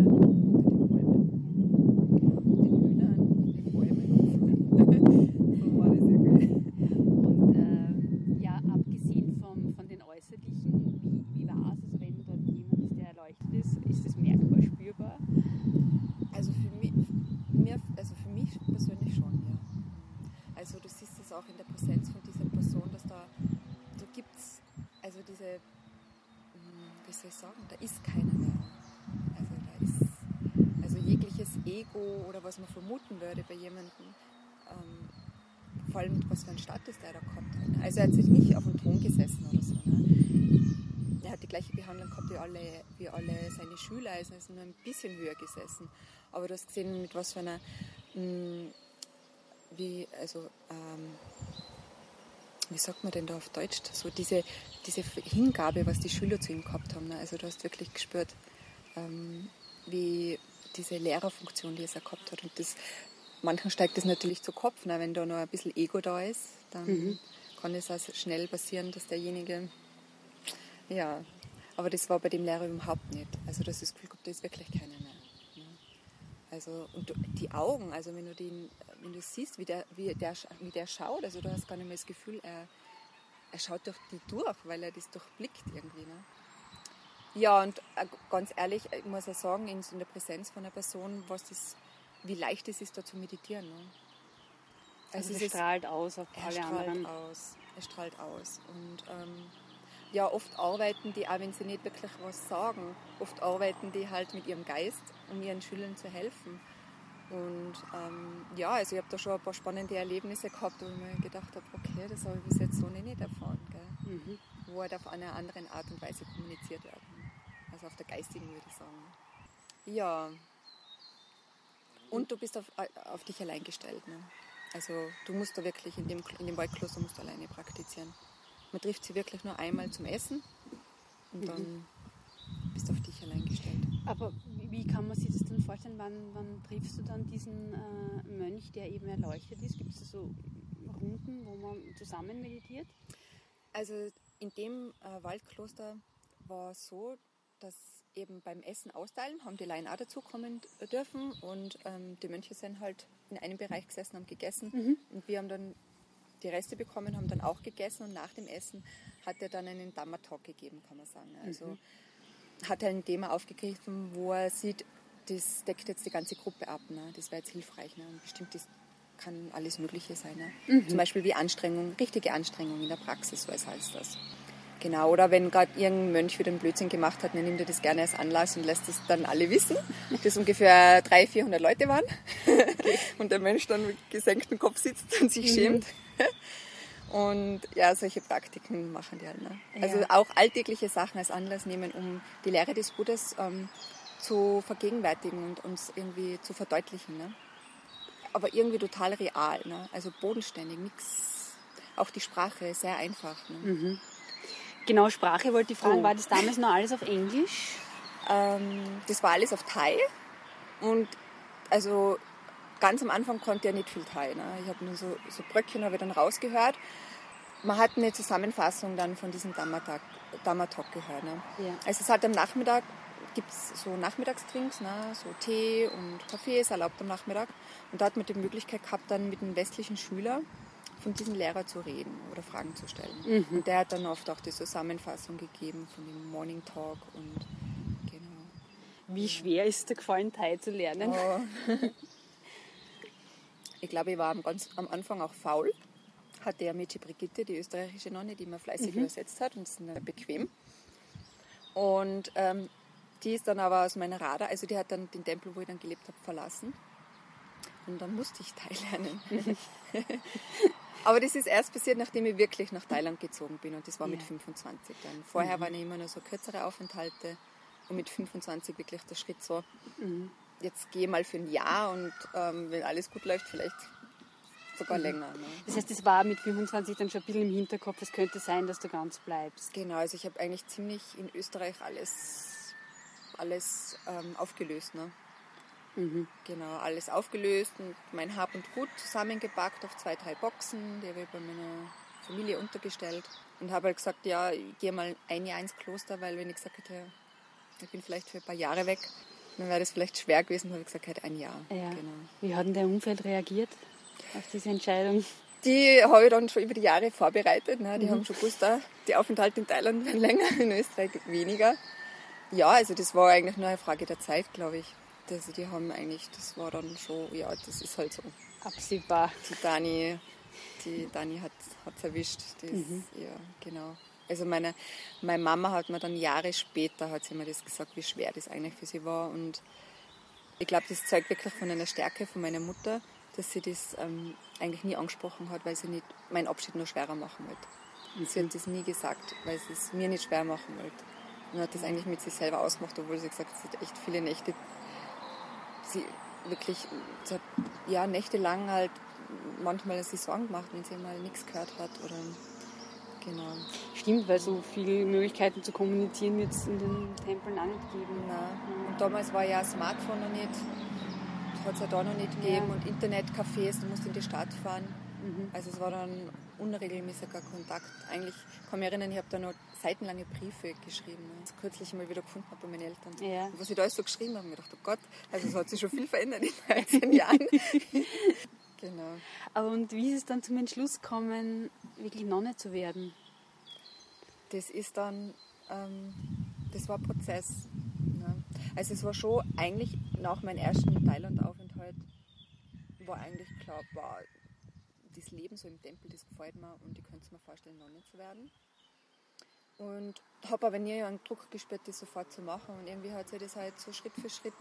bei jemandem, ähm, vor allem was für einen Status der da gehabt hat. Ne? Also er hat sich nicht auf dem Thron gesessen oder so. Ne? Er hat die gleiche Behandlung gehabt wie alle, wie alle seine Schüler, also er ist nur ein bisschen höher gesessen. Aber du hast gesehen, mit was für einer, mh, hm, wie, also, ähm, wie sagt man denn da auf Deutsch, so diese, diese Hingabe, was die Schüler zu ihm gehabt haben. Ne? Also du hast wirklich gespürt, ähm, wie diese Lehrerfunktion, die er gehabt hat. Und das, manchen steigt das natürlich zu Kopf. Ne? Wenn da noch ein bisschen Ego da ist, dann mhm. kann es also schnell passieren, dass derjenige, ja, aber das war bei dem Lehrer überhaupt nicht. Also das ist Gefühl da ist wirklich keiner mehr. Ne? Also, und die Augen, also wenn du, den, wenn du siehst, wie der, wie, der, wie der schaut, also du hast gar nicht mehr das Gefühl, er, er schaut durch die durch, weil er das durchblickt irgendwie. Ne? Ja, und äh, ganz ehrlich, ich muss auch sagen, in der Präsenz von einer Person, was das, wie leicht es ist, da zu meditieren. Ne? Also, also es strahlt aus auf alle strahlt anderen. Aus, er strahlt aus. Und ähm, ja, oft arbeiten die, auch wenn sie nicht wirklich was sagen, oft arbeiten die halt mit ihrem Geist, um ihren Schülern zu helfen. Und ähm, ja, also ich habe da schon ein paar spannende Erlebnisse gehabt, wo ich mir gedacht habe, okay, das habe ich bis jetzt so nicht erfahren. Gell? Mhm. Wo halt auf einer anderen Art und Weise kommuniziert werden also auf der geistigen würde ich sagen. Ja. Und du bist auf, auf dich allein gestellt. Ne? Also du musst da wirklich in dem, in dem Waldkloster musst du alleine praktizieren. Man trifft sie wirklich nur einmal zum Essen und dann mhm. bist du auf dich allein gestellt. Aber wie kann man sich das dann vorstellen? Wann, wann triffst du dann diesen äh, Mönch, der eben erleuchtet ist? Gibt es so Runden, wo man zusammen meditiert? Also in dem äh, Waldkloster war es so, dass eben beim Essen austeilen haben die Laien auch dazukommen dürfen und ähm, die Mönche sind halt in einem Bereich gesessen, haben gegessen mhm. und wir haben dann die Reste bekommen, haben dann auch gegessen und nach dem Essen hat er dann einen Dhamma-Talk gegeben, kann man sagen. Also mhm. hat er ein Thema aufgegriffen, wo er sieht, das deckt jetzt die ganze Gruppe ab. Ne? Das wäre jetzt hilfreich. Ne? Und bestimmt das kann alles Mögliche sein. Ne? Mhm. Zum Beispiel wie Anstrengung, richtige Anstrengung in der Praxis, so heißt das. Genau, oder wenn gerade irgendein Mönch wieder einen Blödsinn gemacht hat, dann nimmt er das gerne als Anlass und lässt es dann alle wissen, dass ungefähr 300, 400 Leute waren und der Mensch dann mit gesenktem Kopf sitzt und sich mhm. schämt. Und ja, solche Praktiken machen die halt. Ne? Also ja. auch alltägliche Sachen als Anlass nehmen, um die Lehre des Buddhas ähm, zu vergegenwärtigen und uns irgendwie zu verdeutlichen. Ne? Aber irgendwie total real, ne? also bodenständig, nichts. Auch die Sprache sehr einfach. Ne? Mhm. Genau, Sprache wollte ich fragen, oh. war das damals noch alles auf Englisch? Ähm, das war alles auf Thai und also ganz am Anfang konnte er nicht viel Thai. Ne? Ich habe nur so, so Bröckchen habe ich dann rausgehört. Man hat eine Zusammenfassung dann von diesem Dhamma-Talk gehört. Ne? Ja. Also es hat am Nachmittag gibt es so Nachmittagstrinks, ne? so Tee und Kaffee ist erlaubt am Nachmittag. Und da hat man die Möglichkeit gehabt, dann mit einem westlichen Schüler von diesem Lehrer zu reden oder Fragen zu stellen. Mhm. Und der hat dann oft auch die Zusammenfassung gegeben von dem Morning Talk und genau. Wie schwer ist dir gefallen, Thai zu lernen? Oh. ich glaube, ich war am, ganz, am Anfang auch faul. Hatte ja Mädchen Brigitte, die österreichische Nonne, die mir fleißig mhm. übersetzt hat und ist dann bequem. Und ähm, die ist dann aber aus meiner Radar, also die hat dann den Tempel, wo ich dann gelebt habe, verlassen. Und dann musste ich Thai lernen. aber das ist erst passiert, nachdem ich wirklich nach Thailand gezogen bin und das war ja. mit 25 dann. Vorher mhm. waren immer nur so kürzere Aufenthalte und mit 25 wirklich der Schritt so, mhm. jetzt gehe mal für ein Jahr und ähm, wenn alles gut läuft, vielleicht sogar mhm. länger. Ne? Das heißt, es war mit 25 dann schon ein bisschen im Hinterkopf, es könnte sein, dass du ganz bleibst. Genau, also ich habe eigentlich ziemlich in Österreich alles alles ähm, aufgelöst. Ne? Mhm. Genau, alles aufgelöst und mein Hab und Gut zusammengepackt auf zwei, drei Boxen. Die habe ich bei meiner Familie untergestellt und habe halt gesagt, ja, ich gehe mal ein Jahr ins Kloster, weil wenn ich gesagt hätte, ich bin vielleicht für ein paar Jahre weg, dann wäre das vielleicht schwer gewesen. Habe ich gesagt, halt ein Jahr. Ja. Genau. Wie hat denn dein Umfeld reagiert auf diese Entscheidung? Die habe ich dann schon über die Jahre vorbereitet. Ne? Die mhm. haben schon gewusst, die Aufenthalte in Thailand werden länger, in Österreich weniger. Ja, also das war eigentlich nur eine Frage der Zeit, glaube ich. Also die haben eigentlich, das war dann schon, ja, das ist halt so. Absehbar. Die Dani, die Dani hat es erwischt. Das, mhm. Ja, genau. Also meine, meine Mama hat mir dann Jahre später, hat sie mir das gesagt, wie schwer das eigentlich für sie war. Und ich glaube, das zeugt wirklich von einer Stärke von meiner Mutter, dass sie das ähm, eigentlich nie angesprochen hat, weil sie nicht meinen Abschied noch schwerer machen wollte. Mhm. Sie hat das nie gesagt, weil sie es mir nicht schwer machen wollte. Und hat das eigentlich mit sich selber ausgemacht, obwohl sie gesagt hat, sie hat echt viele Nächte, sie wirklich, sie ja nächtelang halt manchmal sich Sorgen gemacht, wenn sie mal nichts gehört hat oder genau. Stimmt, weil so viele Möglichkeiten zu kommunizieren jetzt in den Tempeln angegeben. Nein. Und damals war ja Smartphone noch nicht, hat es ja da noch nicht gegeben ja. und Internetcafés, du musst in die Stadt fahren. Mhm. Also es war dann unregelmäßiger Kontakt. Eigentlich kann ich mich erinnern, ich habe da noch seitenlange Briefe geschrieben, ne? das kürzlich mal wieder gefunden habe bei meinen Eltern. Ja. Und was ich da alles so geschrieben habe, habe ich gedacht, oh Gott, also es hat sich schon viel verändert in 13 Jahren. genau. Aber und wie ist es dann zum Entschluss gekommen, wirklich Nonne zu werden? Das ist dann, ähm, das war ein Prozess. Ne? Also es war schon eigentlich nach meinem ersten Thailand-Aufenthalt war eigentlich klar, wow, das Leben so im Tempel, das gefällt mir und ich könnte mir vorstellen, Nonne zu werden. Und habe aber nie einen Druck gespürt, das sofort zu machen. Und irgendwie hat sich das halt so Schritt für Schritt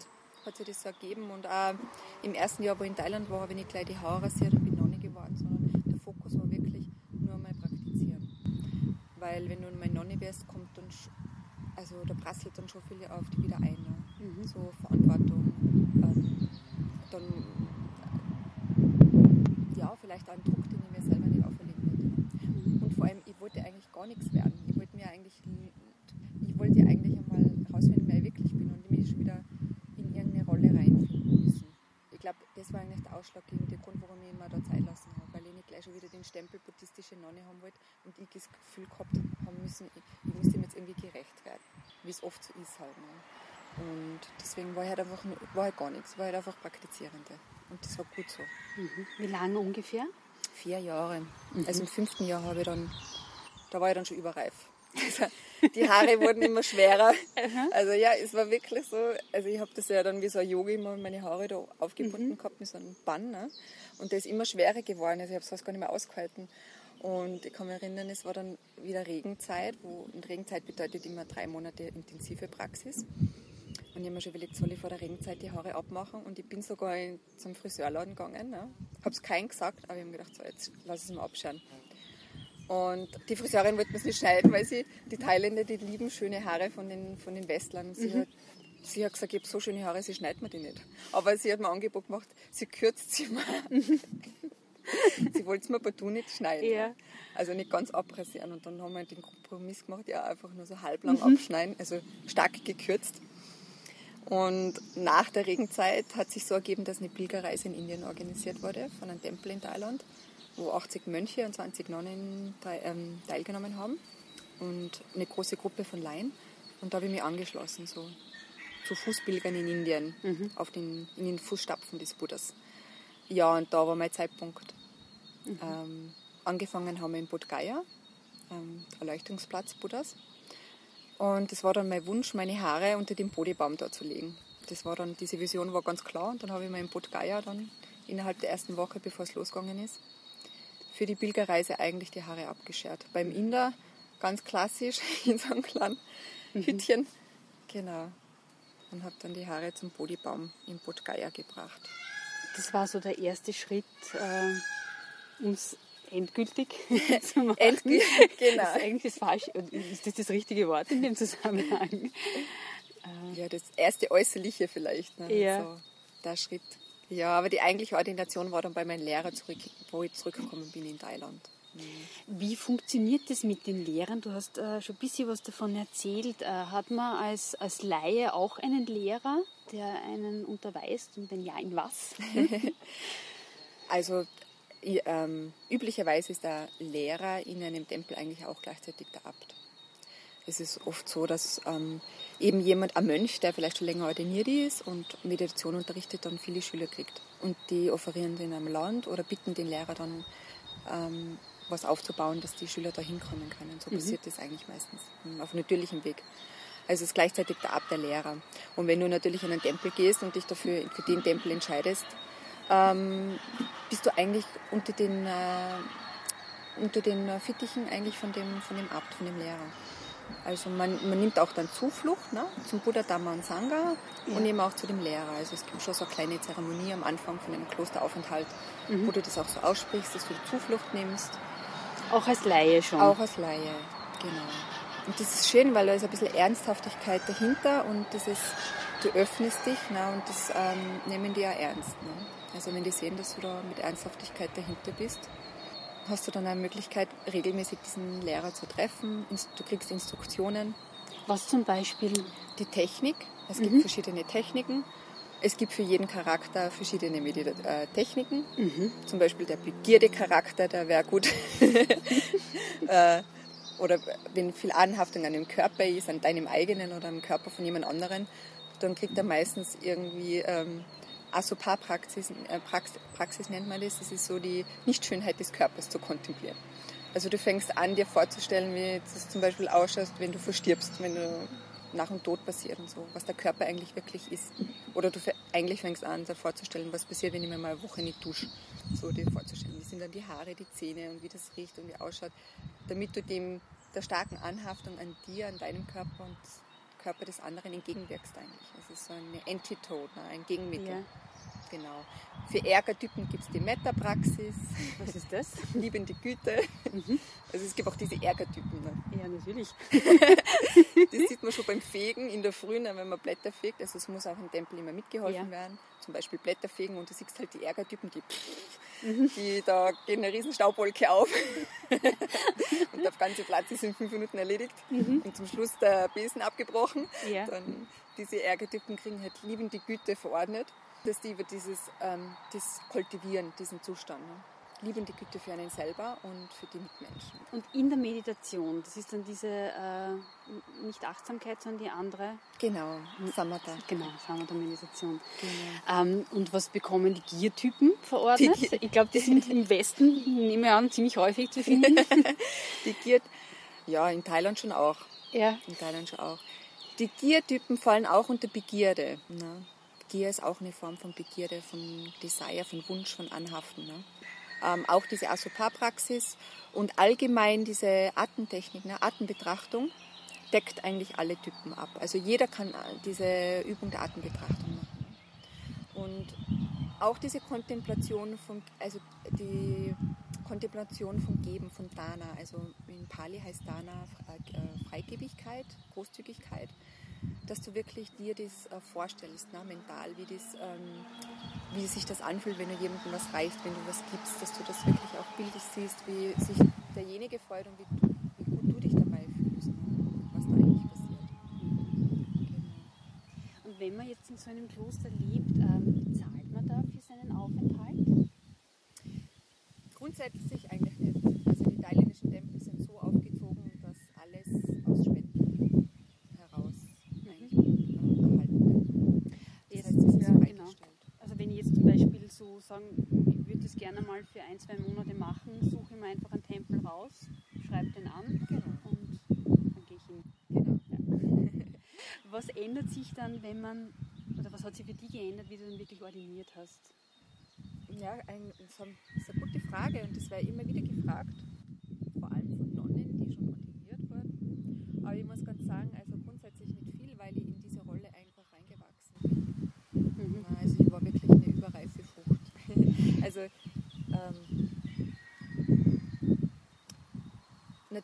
hat sich das so ergeben. Und auch im ersten Jahr, wo ich in Thailand war, habe ich nicht gleich die Haare rasiert und bin Nonne geworden, sondern der Fokus war wirklich nur mal praktizieren. Weil wenn du mal Nonne wirst, kommt dann, also da prasselt dann schon viel auf die wieder ein. Ne? Mhm. So Verantwortung, ähm, dann ja, vielleicht auch ein Druck, den ich mir selber nicht auferlegen würde. Und vor allem, ich wollte eigentlich gar nichts werden. Ich wollte mir eigentlich, ich wollte eigentlich einmal herausfinden, wer ich wirklich bin und mich schon wieder in irgendeine Rolle reinfinden müssen. Ich glaube, das war eigentlich der ausschlaggebende Grund, warum ich mir da Zeit lassen habe, weil ich nicht gleich schon wieder den Stempel buddhistische Nonne haben wollte und ich das Gefühl gehabt haben müssen, ich, ich muss dem jetzt irgendwie gerecht werden, wie es oft so ist halt. Ne? Und deswegen war ich halt einfach war halt gar nichts, war halt einfach Praktizierende. Und das war gut so. Mhm. Wie lange ungefähr? Vier Jahre. Mhm. Also im fünften Jahr habe ich dann, da war ich dann schon überreif. Also die Haare wurden immer schwerer. Also ja, es war wirklich so. Also ich habe das ja dann wie so ein Yogi immer meine Haare da aufgebunden mhm. gehabt mit so einem Bann. Ne? Und der ist immer schwerer geworden. Also ich habe es fast gar nicht mehr ausgehalten. Und ich kann mich erinnern, es war dann wieder Regenzeit, wo und Regenzeit bedeutet immer drei Monate intensive Praxis. Und ich habe mir schon überlegt, soll ich vor der Regenzeit die Haare abmachen? Und ich bin sogar in, zum Friseurladen gegangen. Ne? Habe es keinem gesagt, aber ich habe gedacht, so, jetzt lass es mal abschauen. Und die Friseurin wollte mir es nicht schneiden, weil sie, die Thailänder, die lieben schöne Haare von den, von den Westlern. Sie mhm. hat Sie hat gesagt, ich habe so schöne Haare, sie schneidet mir die nicht. Aber sie hat mir ein Angebot gemacht, sie kürzt sie mir. sie wollte es mir partout nicht schneiden. Ja. Also nicht ganz abrasieren. Und dann haben wir den Kompromiss gemacht, ja, einfach nur so halblang mhm. abschneiden, also stark gekürzt. Und nach der Regenzeit hat sich so ergeben, dass eine Pilgerreise in Indien organisiert wurde von einem Tempel in Thailand, wo 80 Mönche und 20 Nonnen ähm, teilgenommen haben und eine große Gruppe von Laien. Und da habe ich mich angeschlossen, so zu Fußpilgern in Indien, mhm. auf den, in den Fußstapfen des Buddhas. Ja, und da war mein Zeitpunkt. Mhm. Ähm, angefangen haben wir in Bodh Gaya, ähm, Erleuchtungsplatz Buddhas. Und das war dann mein Wunsch, meine Haare unter dem Bodhibaum da zu legen. Das war dann, diese Vision war ganz klar. Und dann habe ich mir in Bodh Gaya dann innerhalb der ersten Woche, bevor es losgegangen ist, für die Pilgerreise eigentlich die Haare abgeschert. Beim Inder ganz klassisch in so einem kleinen mhm. Hütchen. Genau. Und habe dann die Haare zum Bodhibaum in Bodh Gaya gebracht. Das war so der erste Schritt, äh, um es endgültig zu machen. Endgültig, genau. Das ist eigentlich das falsche, ist das das richtige Wort in dem Zusammenhang? Ja, das erste Äußerliche vielleicht. Ne? Ja. So, der Schritt. Ja, aber die eigentliche Ordination war dann bei meinem Lehrer, zurück, wo ich zurückgekommen bin in Thailand. Wie funktioniert das mit den Lehrern? Du hast äh, schon ein bisschen was davon erzählt. Äh, hat man als, als Laie auch einen Lehrer, der einen unterweist und wenn ja, in was? also ähm, üblicherweise ist der Lehrer in einem Tempel eigentlich auch gleichzeitig der Abt. Es ist oft so, dass ähm, eben jemand, ein Mönch, der vielleicht schon länger ordiniert ist und Meditation unterrichtet, dann viele Schüler kriegt. Und die offerieren den am Land oder bitten den Lehrer dann ähm, was aufzubauen, dass die Schüler da hinkommen können. So mhm. passiert das eigentlich meistens auf natürlichem Weg. Also es ist gleichzeitig der Abt der Lehrer. Und wenn du natürlich in einen Tempel gehst und dich dafür für den Tempel entscheidest, ähm, bist du eigentlich unter den, äh, unter den Fittichen eigentlich von dem, von dem Abt, von dem Lehrer. Also man, man nimmt auch dann Zuflucht ne, zum Buddha Dhamma und Sangha ja. und eben auch zu dem Lehrer. Also es gibt schon so eine kleine Zeremonie am Anfang von einem Klosteraufenthalt, mhm. wo du das auch so aussprichst, dass du Zuflucht nimmst. Auch als Laie schon? Auch als Laie, genau. Und das ist schön, weil da ist ein bisschen Ernsthaftigkeit dahinter und das ist, du öffnest dich ne, und das ähm, nehmen die ja ernst. Ne? Also wenn die sehen, dass du da mit Ernsthaftigkeit dahinter bist, hast du dann eine Möglichkeit, regelmäßig diesen Lehrer zu treffen. Du kriegst Instruktionen. Was zum Beispiel? Die Technik. Es gibt mhm. verschiedene Techniken. Es gibt für jeden Charakter verschiedene Medita äh, Techniken. Mhm. Zum Beispiel der Begierde-Charakter, der wäre gut. äh, oder wenn viel Anhaftung an dem Körper ist, an deinem eigenen oder am Körper von jemand anderem, dann kriegt er meistens irgendwie ähm, Asopar-Praxis äh, Praxis, Praxis nennt man das. Das ist so die Nichtschönheit des Körpers zu kontemplieren. Also du fängst an, dir vorzustellen, wie das zum Beispiel ausschaut, wenn du verstirbst, wenn du nach dem Tod passiert und so, was der Körper eigentlich wirklich ist. Oder du eigentlich fängst an, dir vorzustellen, was passiert, wenn ich mir mal eine Woche nicht dusche. So dir vorzustellen, wie sind dann die Haare, die Zähne und wie das riecht und wie ausschaut, damit du dem der starken Anhaftung an dir, an deinem Körper und Körper des anderen entgegenwirkst eigentlich. Es ist so eine Antitode, ne, ein Gegenmittel. Ja. Genau. Für Ärgertypen gibt es die Meta-Praxis. Was ist das? Liebende Güte. Mhm. Also es gibt auch diese Ärgertypen. Ne? Ja, natürlich. das sieht man schon beim Fegen in der Früh, ne, wenn man Blätter fegt. Also es muss auch im Tempel immer mitgeholfen ja. werden. Zum Beispiel Blätter fegen und du siehst halt die Ärgertypen, die, mhm. die da gehen eine riesen Staubwolke auf. und der ganze Platz ist in fünf Minuten erledigt. Mhm. Und zum Schluss der Besen abgebrochen. Ja. Dann diese Ärgertypen kriegen halt liebende Güte verordnet dass die über dieses ähm, das kultivieren, diesen Zustand. Ne? Liebende Güte für einen selber und für die Mitmenschen. Und in der Meditation, das ist dann diese äh, nicht Achtsamkeit, sondern die andere? Genau, Samatha. Genau, Samatha-Meditation. Genau. Ähm, und was bekommen die Giertypen verordnet? Die ich glaube, die sind im Westen, nehme ich an, ziemlich häufig zu finden. die Gier, ja, in Thailand schon auch. Ja. In Thailand schon auch. Die Giertypen fallen auch unter Begierde. Ne? Gier ist auch eine Form von Begierde, von Desire, von Wunsch, von Anhaften. Ne? Ähm, auch diese Asopar-Praxis und allgemein diese Atemtechnik, ne? Atembetrachtung, deckt eigentlich alle Typen ab. Also jeder kann äh, diese Übung der Atembetrachtung machen. Und auch diese Kontemplation von, also die Kontemplation von Geben, von Dana, also in Pali heißt Dana äh, Freigebigkeit, Großzügigkeit. Dass du wirklich dir das äh, vorstellst, ne, mental, wie, das, ähm, wie sich das anfühlt, wenn du jemandem was reichst, wenn du was gibst, dass du das wirklich auch bildlich siehst, wie sich derjenige freut und wie, du, wie gut du dich dabei fühlst, ne, was da eigentlich passiert. Genau. Und wenn man jetzt in so einem Kloster lebt, ähm, zahlt man da für seinen Aufenthalt? Grundsätzlich eigentlich nicht. Also die thailändischen Tempel sind so aufgezogen, dass alles aus Spenden heraus eigentlich äh, erhalten wird. Das Jetzt- heißt, es ist ja, genau. freigestellt. Also wenn ich jetzt zum Beispiel so sagen, ich würde das gerne mal für ein, zwei Monate machen, suche mir einfach einen Tempel raus, schreibe den an Genau. und dann gehe ich hin. genau. Was ändert sich dann, wenn man, oder was hat sich für dich geändert, wie du dann wirklich ordiniert hast? Ja, ein, das ist eine gute Frage und das wäre immer wieder gefragt, vor allem von Nonnen, die schon ordiniert wurden. Aber ich muss ganz sagen, also grundsätzlich nicht viel, weil ich in diese Rolle einfach reingewachsen bin. Mhm. Na, Also ich war wirklich eine überreife Frucht. also ähm,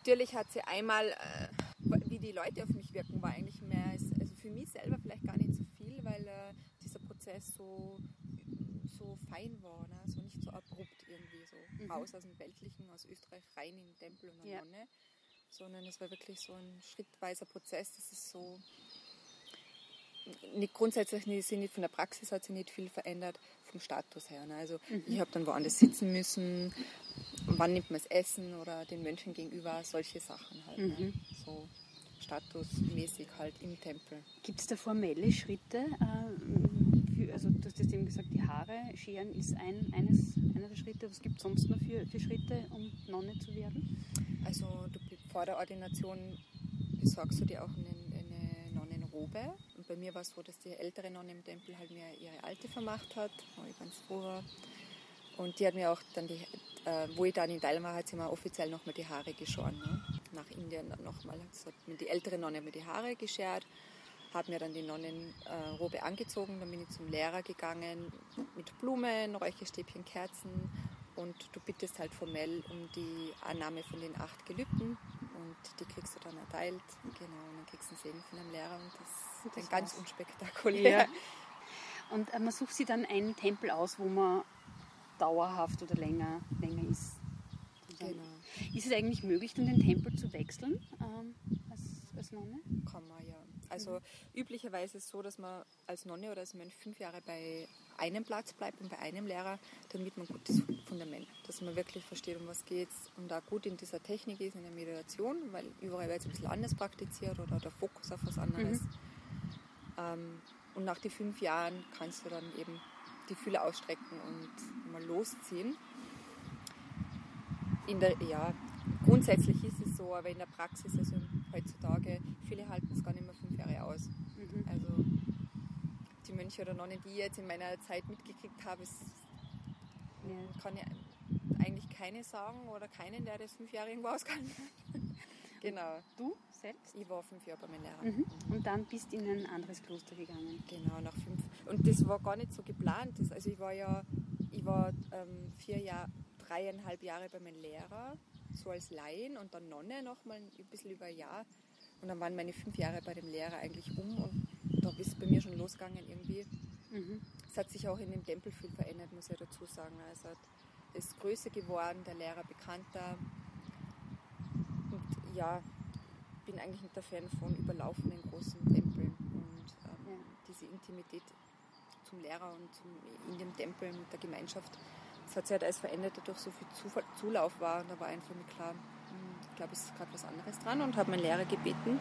natürlich hat sie einmal, äh, wie die Leute auf mich wirken, war eigentlich mehr, als, also für mich selber vielleicht gar nicht so viel, weil äh, dieser Prozess so, so fein war, ne? so nicht so abrupt irgendwie so Mhm. raus aus dem Weltlichen, aus Österreich rein in den Tempel und eine Ja. Nonne, sondern es war wirklich so ein schrittweiser Prozess, das ist so nicht grundsätzlich nicht, von der Praxis hat sich nicht viel verändert vom Status her. Ne? Also ich habe dann woanders sitzen müssen, wann nimmt man das Essen oder den Mönchen gegenüber, solche Sachen halt. Ne? So statusmäßig halt im Tempel. Gibt es da formelle Schritte? Äh, für, also du hast jetzt eben gesagt, die Haare scheren ist ein, eines, einer der Schritte. Was gibt es sonst noch für, für Schritte, um Nonne zu werden? Also du, vor der Ordination besorgst du dir auch eine, eine Nonnenrobe. Bei mir war es so, dass die ältere Nonne im Tempel halt mir ihre alte vermacht hat, wo ich ganz froh war. Und die hat mir auch dann, die, äh, wo ich dann in Thailand war, hat sie mir offiziell nochmal die Haare geschoren. Ne? Nach Indien dann nochmal. Hat mir die ältere Nonne mir die Haare geschert, hat mir dann die Nonnenrobe angezogen, dann bin ich zum Lehrer gegangen mit Blumen, Räucherstäbchen, Kerzen und du bittest halt formell um die Annahme von den acht Gelübden die kriegst du dann erteilt. Genau, und dann kriegst du einen Segen von einem Lehrer und das ist Das dann ganz unspektakulär. Und äh, man sucht sich dann einen Tempel aus, wo man dauerhaft oder länger, länger ist. Genau. Ist es eigentlich möglich, dann den Tempel zu wechseln ähm, als, als Nonne? Kann man ja. Also üblicherweise ist es so, dass man als Nonne oder als Mönch fünf Jahre bei einem Platz bleibt und bei einem Lehrer, damit man ein gutes Fundament, dass man wirklich versteht, um was geht und da gut in dieser Technik ist, in der Meditation, weil überall wird es ein bisschen anders praktiziert oder der Fokus auf was anderes. Ähm, und nach den fünf Jahren kannst du dann eben die Fühler ausstrecken und mal losziehen. In der, ja, grundsätzlich ist es so, aber in der Praxis, also heutzutage, viele halten es gar nicht aus. Mhm. Also die Mönche oder Nonnen, die ich jetzt in meiner Zeit mitgekriegt habe, es Ja. kann ich eigentlich keine sagen oder keinen, der das fünf Jahre irgendwo ausgehalten hat. genau. Du selbst? Ich war fünf Jahre bei meinem Lehrer. Mhm. Und dann bist du in ein anderes Kloster gegangen. Genau, nach fünf. Und das war gar nicht so geplant. Das, also ich war ja, ich war ähm, vier Jahre, dreieinhalb Jahre bei meinem Lehrer, so als Laien und dann Nonne nochmal ein bisschen über ein Jahr. Und dann waren meine fünf Jahre bei dem Lehrer eigentlich um und da ist es bei mir schon losgegangen irgendwie. Mhm. Es hat sich auch in dem Tempel viel verändert, muss ich dazu sagen. Also es ist größer geworden, der Lehrer bekannter. Und ja, bin eigentlich nicht der Fan von überlaufenden großen Tempeln. Und ähm, Ja. diese Intimität zum Lehrer und zum, in dem Tempel mit der Gemeinschaft, das hat sich halt alles verändert, dadurch so viel Zulauf war. Und da war einfach mir klar, ich glaube, es ist gerade was anderes dran und habe meinen Lehrer gebeten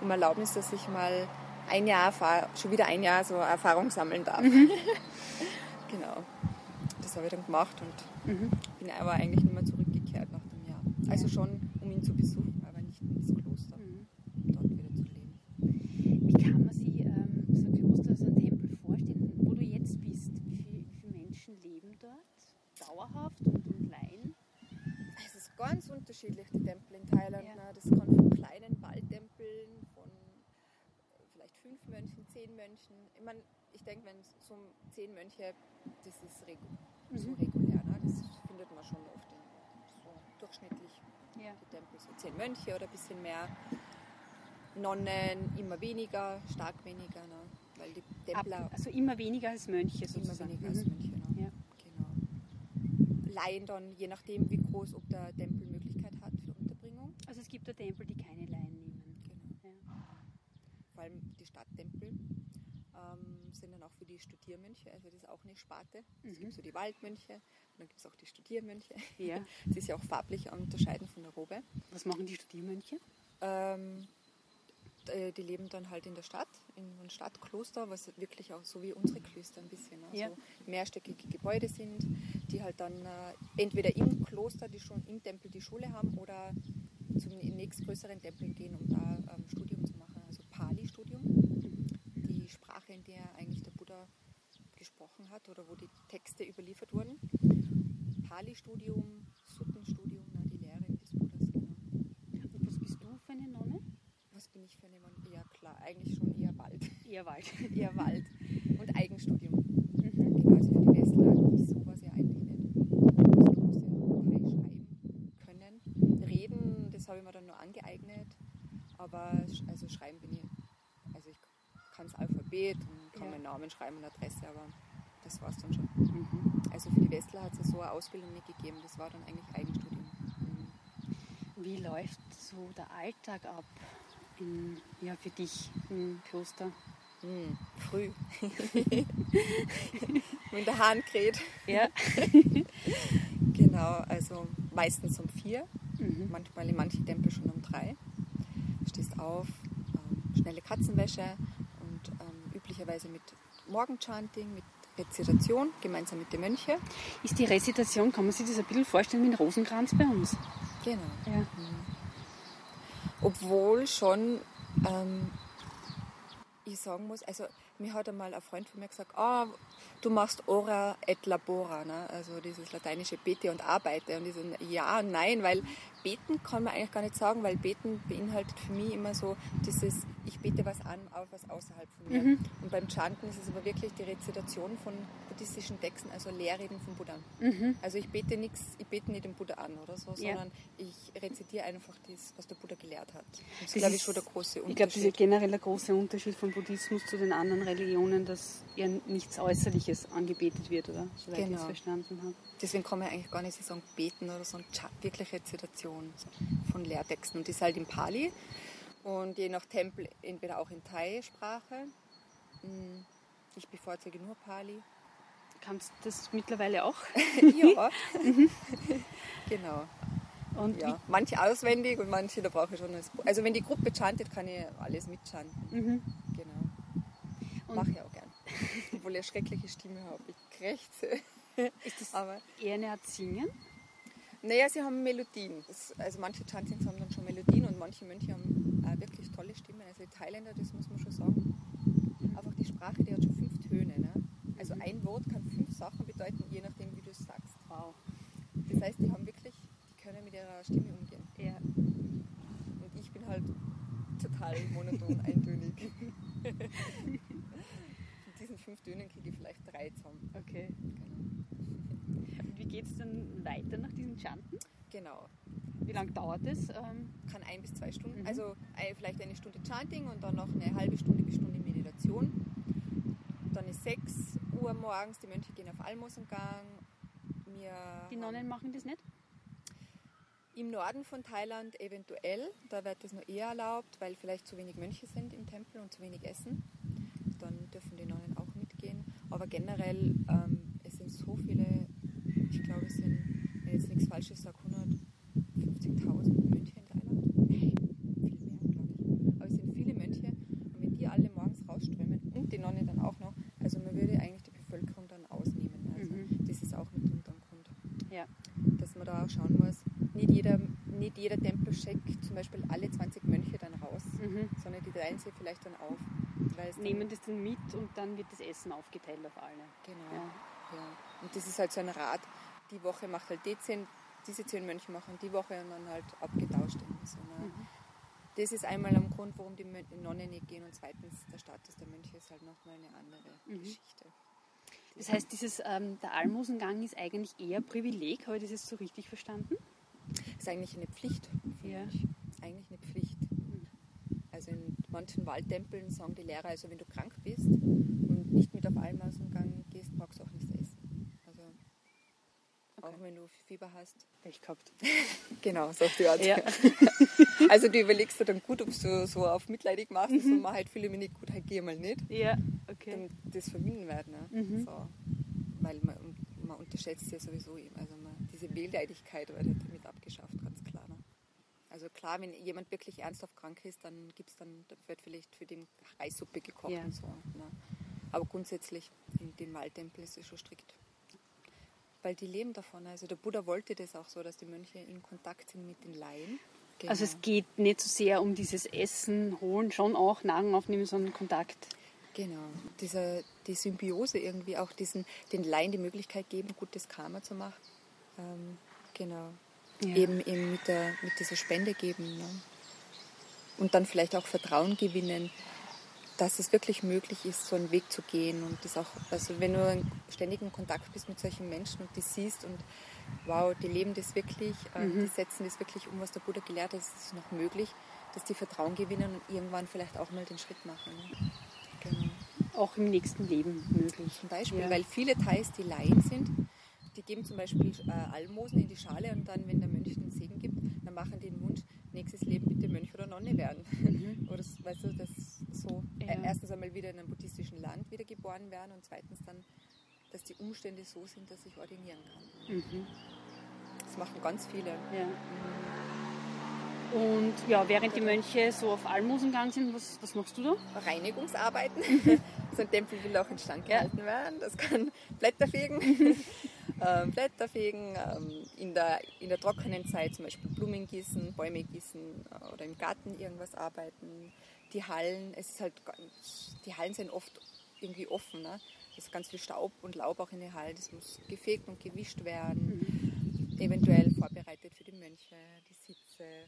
um Erlaubnis, dass ich mal ein Jahr, schon wieder ein Jahr so Erfahrung sammeln darf. genau. Das habe ich dann gemacht und Mhm. bin aber eigentlich nicht mehr zurückgekehrt nach dem Jahr. Also schon, um ihn zu besuchen, aber nicht ins Kloster, Mhm. um dort wieder zu leben. Wie kann man sich ähm, so ein Kloster, so ein Tempel vorstellen, wo du jetzt bist? Wie, viel, wie viele Menschen leben dort? Dauerhaft und, und Laien? Es ist ganz unterschiedlich, die Tempel in Thailand. Ja. Ne? Das kann von kleinen Waldtempeln, von äh, vielleicht fünf Mönchen, zehn Mönchen. Ich meine, ich denke, wenn so zehn Mönche, das ist regu so Mhm. regulär. Ne? Das findet man schon oft in, so durchschnittlich Ja. die Tempel, so zehn Mönche oder ein bisschen mehr. Nonnen immer weniger, stark weniger, ne? weil die Templer... Ab, also immer weniger als Mönche sozusagen. Immer weniger als Mönche, ne? ja. genau. Laien dann, je nachdem wie groß, ob der Tempel Möglichkeit hat für Unterbringung. Also es gibt da Tempel, die keine Laien nehmen. Genau. Ja. Vor allem die Stadttempel ähm, sind dann auch die Studiermönche, also das ist auch eine Sparte. Es mhm. gibt so die Waldmönche und dann gibt es auch die Studiermönche. Ja. Das ist ja auch farblich unterscheiden von der Robe. Was machen die Studiermönche? Ähm, äh, die leben dann halt in der Stadt, in einem Stadtkloster, was wirklich auch so wie unsere Klöster ein bisschen, also ja. mehrstöckige Gebäude sind, die halt dann äh, entweder im Kloster, die schon im Tempel die Schule haben oder zum nächstgrößeren Tempel gehen, um da ähm, Studium zu machen, also Pali-Studium, die Sprache, in der eigentlich der Buddha gesprochen hat oder wo die Texte überliefert wurden. Pali-Studium, Suttenstudium, die Lehre des Buddhas, genau. Und was bist du für eine Nonne? was bin ich für eine Mann? Ja klar, eigentlich schon eher Wald. Eher Wald. eher Wald. Und Eigenstudium. Mhm. Genau, also für die Westler ist sowas ja eigentlich nicht. Also du musst ja schreiben können. Reden, das habe ich mir dann nur angeeignet. Aber also schreiben bin ich, ich kann das Alphabet und kann ja. meinen Namen schreiben und Adresse, aber das war es dann schon. Mhm. Also für die Westler hat es so eine Ausbildung nicht gegeben. Das war dann eigentlich Eigenstudium. Mhm. Wie läuft so der Alltag ab? in, ja, für dich im Kloster? Hm, früh. Wenn der Hahn kräht. Ja. genau, also meistens um vier, mhm. manchmal in manchen Tempeln schon um drei. Du stehst auf, ähm, schnelle Katzenwäsche üblicherweise mit Morgenchanting, mit Rezitation, gemeinsam mit den Mönchen. Ist die Rezitation, kann man sich das ein bisschen vorstellen wie ein Rosenkranz bei uns? Genau. Ja. Mhm obwohl schon ähm, ich sagen muss, also mir hat einmal ein Freund von mir gesagt, ah, du machst ora et labora, ne? also dieses lateinische bete und arbeite. Und ich so, ja und nein, weil beten kann man eigentlich gar nicht sagen, weil beten beinhaltet für mich immer so dieses, ich bete was an, auf was außerhalb von mir. Mhm. Und beim Chanten ist es aber wirklich die Rezitation von buddhistischen Texten, also Lehrreden von Buddha. Mhm. Also ich bete nichts, ich bete nicht den Buddha an oder so, ja. sondern ich rezitiere einfach das, was der Buddha gelehrt hat. Das, das ist, glaube ich, schon der große Unterschied. Ich glaube, das ist generell der große Unterschied von Buddhismus zu den anderen Religionen, dass ja nichts Äußerliches angebetet wird, oder? Soweit genau. ich es verstanden habe. Deswegen kann man eigentlich gar nicht sagen beten oder so, wirklich Rezitation von Lehrtexten. Und die ist halt in Pali und je nach Tempel entweder auch in Thai-Sprache. Hm, ich bevorzuge nur Pali. Kannst du das mittlerweile auch? ja. genau. Und ja, manche auswendig und manche, da brauche ich schon das Buch. Also wenn die Gruppe chantet, kann ich alles mitchanten. Mhm. Genau. Mache ich auch gern. Obwohl ich eine schreckliche Stimme habe. Ich krächze. Ist das Aber eher eine Art Singen? Naja, sie haben Melodien. Also manche Chantins haben dann schon Melodien und manche Mönche haben äh, wirklich tolle Stimmen. Also die Thailänder, das muss man schon sagen. Einfach die Sprache, die hat schon fünf Töne. Ne? Also ein Wort kann fünf Sachen bedeuten, je nachdem, wie du es sagst. Wow. Das heißt, die haben wirklich, die können mit ihrer Stimme umgehen. Ja. Und ich bin halt total monoton, eintönig. Von diesen fünf Tönen kriege ich vielleicht drei zusammen. Okay. Geht es dann weiter nach diesen Chanten? Genau. Wie lange dauert es? Ähm Kann ein bis zwei Stunden. Mhm. Also vielleicht eine Stunde Chanting und dann noch eine halbe Stunde bis Stunde Meditation. Dann ist 6 Uhr morgens, die Mönche gehen auf Almosengang. Wir die Nonnen machen das nicht? Im Norden von Thailand eventuell, da wird das nur eher erlaubt, weil vielleicht zu wenig Mönche sind im Tempel und zu wenig essen. Dann dürfen die Nonnen auch mitgehen. Aber generell, ähm, es sind so viele, ich glaube es sind, wenn ich jetzt nichts Falsches sage, 150.000 Mönche in Thailand. Nein, viel mehr, glaube ich. Aber es sind viele Mönche und wenn die alle morgens rausströmen und die Nonnen dann auch noch, also man würde eigentlich die Bevölkerung dann ausnehmen. Also mhm. das ist auch mitunter ein Grund. Ja. Dass man da auch schauen muss, nicht jeder, nicht jeder Tempel schickt zum Beispiel alle 20 Mönche dann raus, mhm. sondern die teilen sie vielleicht dann auf. Nehmen das dann mit und dann wird das Essen aufgeteilt auf alle. Genau. Ja. ja. Und das ist halt so ein Rat. Die Woche macht halt die zehn, diese zehn Mönche machen die Woche und dann halt abgetauscht. So, ne? mhm. Das ist einmal am Grund, warum die Nonnen nicht gehen und zweitens der Status der Mönche ist halt nochmal eine andere mhm. Geschichte. Das heißt, dieses, ähm, der Almosengang ist eigentlich eher Privileg, habe ich das jetzt so richtig verstanden? ist eigentlich eine Pflicht. Ja. Ist eigentlich eine Pflicht. Also in manchen Waldtempeln sagen die Lehrer, also wenn du krank bist und nicht mit auf Almasengang gehst, magst du auch okay. auch wenn du Fieber hast. Pech gehabt. genau, sagt die Art. Ja. also du überlegst dir dann gut, ob du so auf mitleidig machst, mhm. so mach halt fühle mich nicht gut, halt geh mal nicht. Ja, okay. Damit das vermieden wird. Ne? Mhm. So. Weil man, man unterschätzt ja sowieso eben. Also man, diese Wehleidigkeit wird halt damit abgeschafft, ganz klar. Ne? Also klar, wenn jemand wirklich ernsthaft krank ist, dann gibt's dann, dann wird vielleicht für den Reissuppe gekocht ja. und so. Ne? Aber grundsätzlich in den Waldtempel ist es schon strikt. Weil die leben davon. Also der Buddha wollte das auch so, dass die Mönche in Kontakt sind mit den Laien. Genau. Also es geht nicht so sehr um dieses Essen, Holen, schon auch Nahrung aufnehmen, sondern Kontakt. Genau, Diese, die Symbiose irgendwie auch diesen, den Laien die Möglichkeit geben, gutes Karma zu machen. Ähm, genau, ja. eben, eben mit, der, mit dieser Spende geben. Ne? Und dann vielleicht auch Vertrauen gewinnen, dass es wirklich möglich ist, so einen Weg zu gehen. Und das auch, also wenn du in ständigen Kontakt bist mit solchen Menschen und die siehst und wow, die leben das wirklich, äh, mhm. die setzen das wirklich um, was der Buddha gelehrt hat, ist noch möglich, dass die Vertrauen gewinnen und irgendwann vielleicht auch mal den Schritt machen. Ne? Genau. Auch im nächsten Leben möglich. Zum Beispiel, ja. weil viele Thais, die Laien sind, die geben zum Beispiel äh, Almosen in die Schale und dann, wenn der Mönch den Segen gibt, dann machen die den Wunsch, nächstes Leben bitte Mönch oder Nonne werden. Mhm. oder weißt du, das so ja. äh, erstens einmal wieder in einem buddhistischen Land wiedergeboren werden und zweitens dann, dass die Umstände so sind, dass ich ordinieren kann. Mhm. Das machen ganz viele. Ja. Mhm. Und ja, während die Mönche so auf Almosen gegangen sind, was, was machst du da? Reinigungsarbeiten. so ein Tempel will auch instand gehalten ja. werden. Das kann Blätter fegen, ähm, Blätter fegen, ähm, in, der, in der trockenen Zeit zum Beispiel Blumen gießen, Bäume gießen äh, oder im Garten irgendwas arbeiten. Die Hallen, es ist halt, die Hallen sind oft irgendwie offen. Ne? Es ist ganz viel Staub und Laub auch in den Hallen. Das muss gefegt und gewischt werden. Mhm. Eventuell vorbereitet für die Mönche, die Sitze,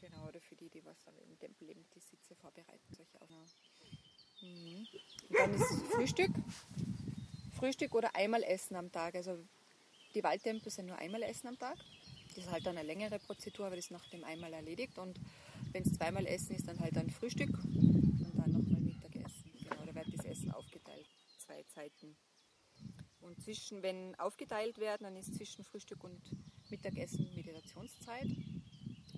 Genau, oder für die, die was im Tempel leben, die Sitze vorbereiten, solche auch. Mhm. Und dann ist Frühstück. Frühstück oder einmal Essen am Tag. Also die Waldtempel sind nur einmal Essen am Tag. Das ist halt dann eine längere Prozedur, aber das ist nach dem einmal erledigt. Und wenn es zweimal Essen ist, dann halt ein Frühstück und dann nochmal Mittagessen. Genau, da wird das Essen aufgeteilt. Zwei Zeiten. Und zwischen, wenn aufgeteilt werden, dann ist zwischen Frühstück und Mittagessen Meditationszeit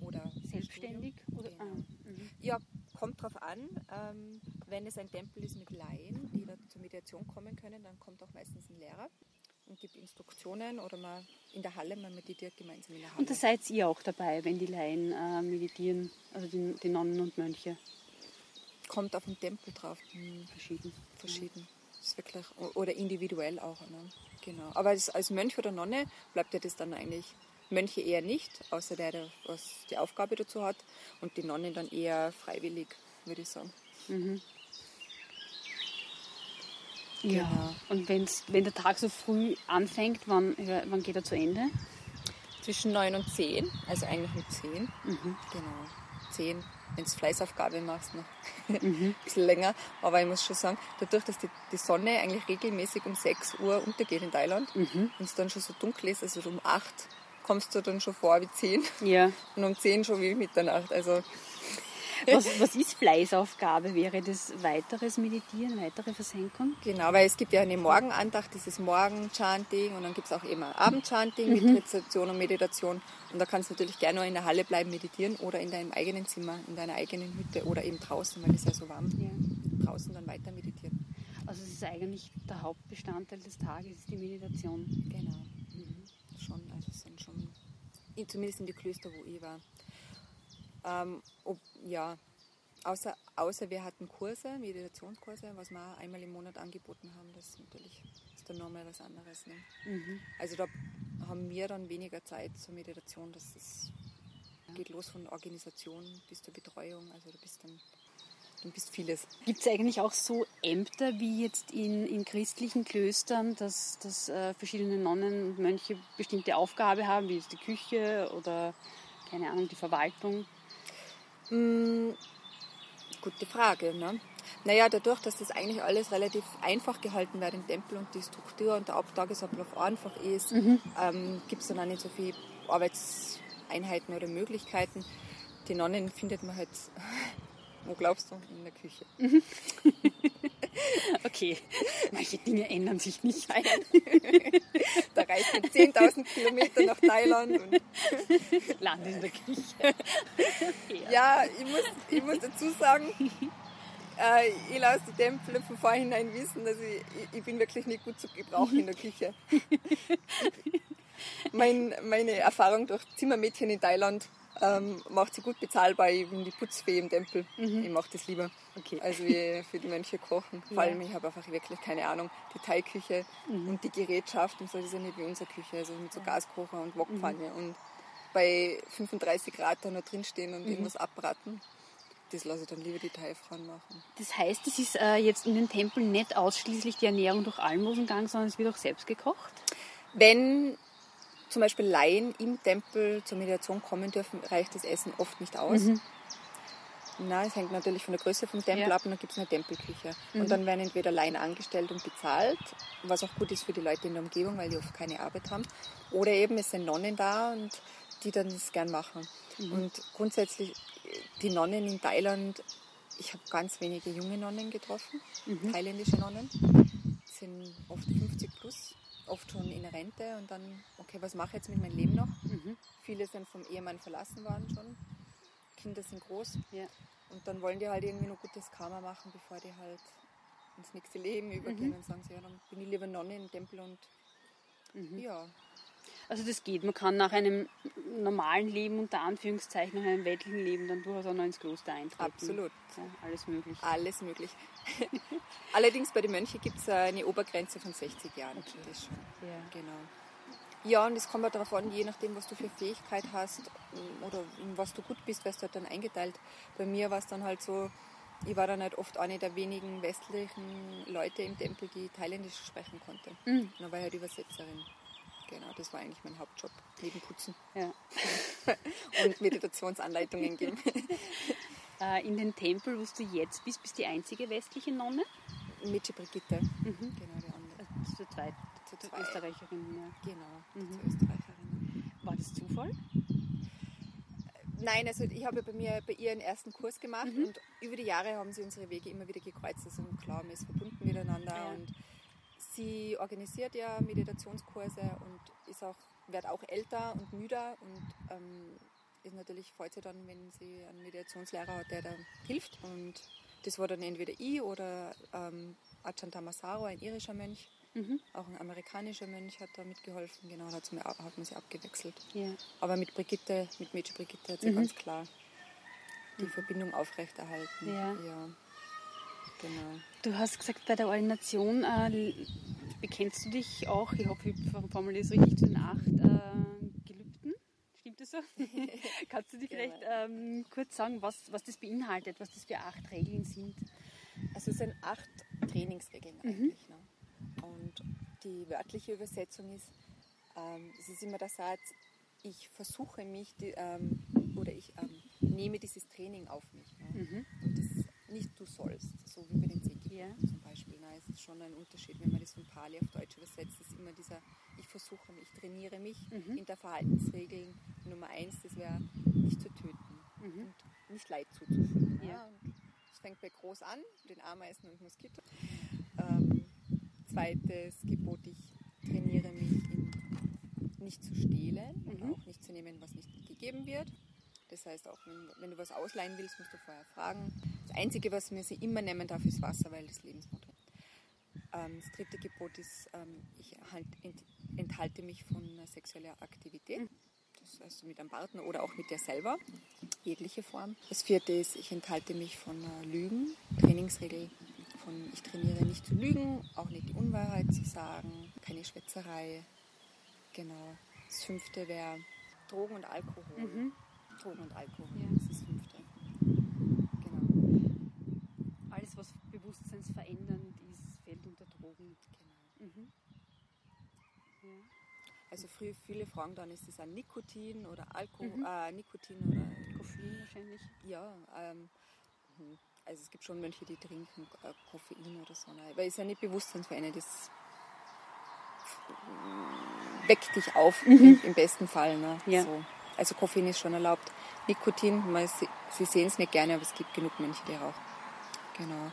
oder selbstständig? Oder? Genau. Ah, mhm. ja, kommt drauf an. Ähm, wenn es ein Tempel ist mit Laien, die da zur Meditation kommen können, dann kommt auch meistens ein Lehrer und gibt Instruktionen oder man in der Halle, man meditiert gemeinsam in der Halle. Und da seid ihr auch dabei, wenn die Laien äh, meditieren, also die, die, Nonnen und Mönche? Kommt auf den Tempel drauf. Mhm. Verschieden. Verschieden. Ja. Ist wirklich, oder individuell auch. Ne? Genau. Aber als, als Mönch oder Nonne bleibt ja das dann eigentlich Mönche eher nicht, außer der, der was die Aufgabe dazu hat. Und die Nonnen dann eher freiwillig, würde ich sagen. Mhm. Ja, genau. und wenn's, wenn der Tag so früh anfängt, wann, wann geht er zu Ende? Zwischen 9 und 10, also eigentlich um 10. Mhm. Genau, 10, wenn du Fleißaufgabe machst, noch mhm. ein bisschen länger. Aber ich muss schon sagen, dadurch, dass die, die Sonne eigentlich regelmäßig um 6 Uhr untergeht in Thailand mhm. und es dann schon so dunkel ist, also um 8 kommst du dann schon vor wie 10. Ja. Und um 10 schon wie Mitternacht. Also was, was ist Fleißaufgabe? Wäre das weiteres Meditieren, weitere Versenkung? Genau, weil es gibt ja eine Morgenandacht, dieses Morgenchanting und dann gibt es auch immer Abendchanting mhm. mit Rezeption und Meditation. Und da kannst du natürlich gerne nur in der Halle bleiben meditieren oder in deinem eigenen Zimmer, in deiner eigenen Hütte oder eben draußen, weil es ja so warm ja. draußen dann weiter meditieren. Also es ist eigentlich der Hauptbestandteil des Tages, die Meditation. Genau schon, also es sind schon, zumindest in die Klöster, wo ich war. Ähm, ob, ja, außer, außer wir hatten Kurse, Meditationskurse, was wir einmal im Monat angeboten haben, das ist natürlich ist dann nochmal was anderes. Ne? Mhm. Also da haben wir dann weniger Zeit zur Meditation, das ist, geht los von Organisation bis zur Betreuung, also du bist dann Du bist vieles. Gibt es eigentlich auch so Ämter wie jetzt in, in christlichen Klöstern, dass, dass äh, verschiedene Nonnen und Mönche bestimmte Aufgabe haben, wie jetzt die Küche oder keine Ahnung, die Verwaltung? Hm, gute Frage. Ne? Naja, dadurch, dass das eigentlich alles relativ einfach gehalten wird im Tempel und die Struktur und der Tagesablauf einfach ist, mhm. ähm, gibt es dann auch nicht so viele Arbeitseinheiten oder Möglichkeiten. Die Nonnen findet man halt Wo glaubst du? In der Küche. okay, manche Dinge ändern sich nicht. Nein. da reicht man 10.000 Kilometer nach Thailand und Land in der Küche. ja, ich muss, ich muss dazu sagen, äh, ich lasse die Tempel von vornherein wissen, dass ich, ich, ich bin wirklich nicht gut zu gebrauchen in der Küche. mein, meine Erfahrung durch Zimmermädchen in Thailand ähm, macht sie gut bezahlbar. Ich bin die Putzfee im Tempel. Mhm. Ich mache das lieber. Okay. Also für die Mönche kochen. Vor allem, ich habe einfach wirklich keine Ahnung. Die Teigküche mhm. und die Gerätschaft und so, das ist ja nicht wie unsere Küche. Also mit so Gaskocher und Wokpfanne mhm. und bei 35 Grad da noch drinstehen und mhm. irgendwas abbraten. Das lasse ich dann lieber die Thai-Frauen machen. Das heißt, es ist äh, jetzt in den Tempeln nicht ausschließlich die Ernährung durch Almosengang, sondern es wird auch selbst gekocht? Wenn zum Beispiel Laien im Tempel zur Meditation kommen dürfen, reicht das Essen oft nicht aus. Mhm. Na, es hängt natürlich von der Größe vom Tempel ja. ab und dann gibt es eine Tempelküche. Mhm. Und dann werden entweder Laien angestellt und bezahlt, was auch gut ist für die Leute in der Umgebung, weil die oft keine Arbeit haben. Oder eben es sind Nonnen da und die dann das gern machen. Mhm. Und grundsätzlich, die Nonnen in Thailand, ich habe ganz wenige junge Nonnen getroffen, mhm. thailändische Nonnen, sind oft 50 plus oft schon in Rente und dann, okay, was mache ich jetzt mit meinem Leben noch? Mhm. Viele sind vom Ehemann verlassen worden schon, Kinder sind groß ja. und dann wollen die halt irgendwie noch gutes Karma machen, bevor die halt ins nächste Leben übergehen mhm. und sagen sie, ja, dann bin ich lieber Nonne im Tempel und mhm. ja, also das geht. Man kann nach einem normalen Leben, unter Anführungszeichen, nach einem weltlichen Leben dann durchaus auch noch ins Kloster eintreten. Absolut. Ja, alles möglich. Alles möglich. Allerdings bei den Mönchen gibt es eine Obergrenze von 60 Jahren. Okay. Das schon. Ja. Genau. Ja, und es kommt halt darauf an, je nachdem, was du für Fähigkeit hast oder in was du gut bist, wirst du halt dann eingeteilt. Bei mir war es dann halt so, ich war dann halt oft eine der wenigen westlichen Leute im Tempel, die Thailändisch sprechen konnte. Mhm. Und dann war ich halt Übersetzerin. Genau, das war eigentlich mein Hauptjob, neben Putzen. Ja. und Meditationsanleitungen geben. Äh, in den Tempel, wo du jetzt bist, bist du die einzige westliche Nonne? Mädche Brigitte. Mhm. Genau, die andere. Also zur zweiten, zur zwei. Österreicherin, ja. Genau, mhm. zur Österreicherin. War das Zufall? Nein, also ich habe bei mir bei ihr einen ersten Kurs gemacht mhm. und über die Jahre haben sie unsere Wege immer wieder gekreuzt. Also klar, man ist verbunden miteinander ja. und Sie organisiert ja Meditationskurse und ist auch, wird auch älter und müder und ähm, ist natürlich freut sie dann, wenn sie einen Meditationslehrer hat, der da hilft. Und das war dann entweder ich oder ähm, Ajahn Tamasaro, ein irischer Mönch. Mhm. Auch ein amerikanischer Mönch hat da mitgeholfen. Genau, da hat, man sie abgewechselt. Ja. Aber mit Brigitte, mit Mädchen Brigitte hat sie mhm. ganz klar die mhm. Verbindung aufrechterhalten. Ja. ja. Genau. Du hast gesagt, bei der Ordination äh, bekennst du dich auch, ich hoffe, ich formuliere es richtig, zu den acht äh, Gelübden. Stimmt das so? Kannst du dir vielleicht ähm, kurz sagen, was, was das beinhaltet, was das für acht Regeln sind? Also es sind acht Trainingsregeln mhm. eigentlich. Ne? Und die wörtliche Übersetzung ist, ähm, es ist immer der Satz, ich versuche mich, die, ähm, oder ich ähm, nehme dieses Training auf mich. Ne? Mhm. Das nicht du sollst, so wie bei den zehn ja. zum Beispiel. Na, es ist schon ein Unterschied, wenn man das von Pali auf Deutsch übersetzt, ist immer dieser, ich versuche mich, ich trainiere mich mhm. in der Verhaltensregel Nummer eins, das wäre nicht zu töten mhm. und nicht Leid zuzufügen. Ja. es fängt bei groß an, den Ameisen und Moskitos. Ähm, zweites Gebot, ich trainiere mich in nicht zu stehlen mhm. und auch nicht zu nehmen, was nicht gegeben wird. Das heißt, auch wenn, wenn, du was ausleihen willst, musst du vorher fragen. Das Einzige, was man sie immer nehmen darf, ist Wasser, weil das Lebensmotto. Ähm, das dritte Gebot ist, ähm, ich halt, ent, enthalte mich von sexueller Aktivität. Mhm. Das heißt mit einem Partner oder auch mit dir selber, jegliche Form. Das vierte ist, ich enthalte mich von äh, Lügen. Trainingsregel von, ich trainiere nicht zu lügen, auch nicht die Unwahrheit zu sagen, keine Schwätzerei. Genau. Das fünfte wäre Drogen und Alkohol. Mhm. Drogen und Alkohol. Ja. Das ist das fünfte. Genau. Alles, was bewusstseinsverändernd ist, fällt unter Drogen. Genau. Mhm. Ja. Also früher viele fragen dann, ist es ein Nikotin oder Alkohol, mhm. äh, Nikotin oder Koffein wahrscheinlich? Ja, ähm, hm. also es gibt schon Mönche, die trinken äh, Koffein oder so. Ne? Weil es ist ja nicht bewusstseinsverändernd, das weckt dich auf mhm. im, im, besten Fall. Ne? Ja. So. Also Koffein ist schon erlaubt. Nikotin, man, sie, sehen es nicht gerne, aber es gibt genug Menschen, die rauchen. Genau.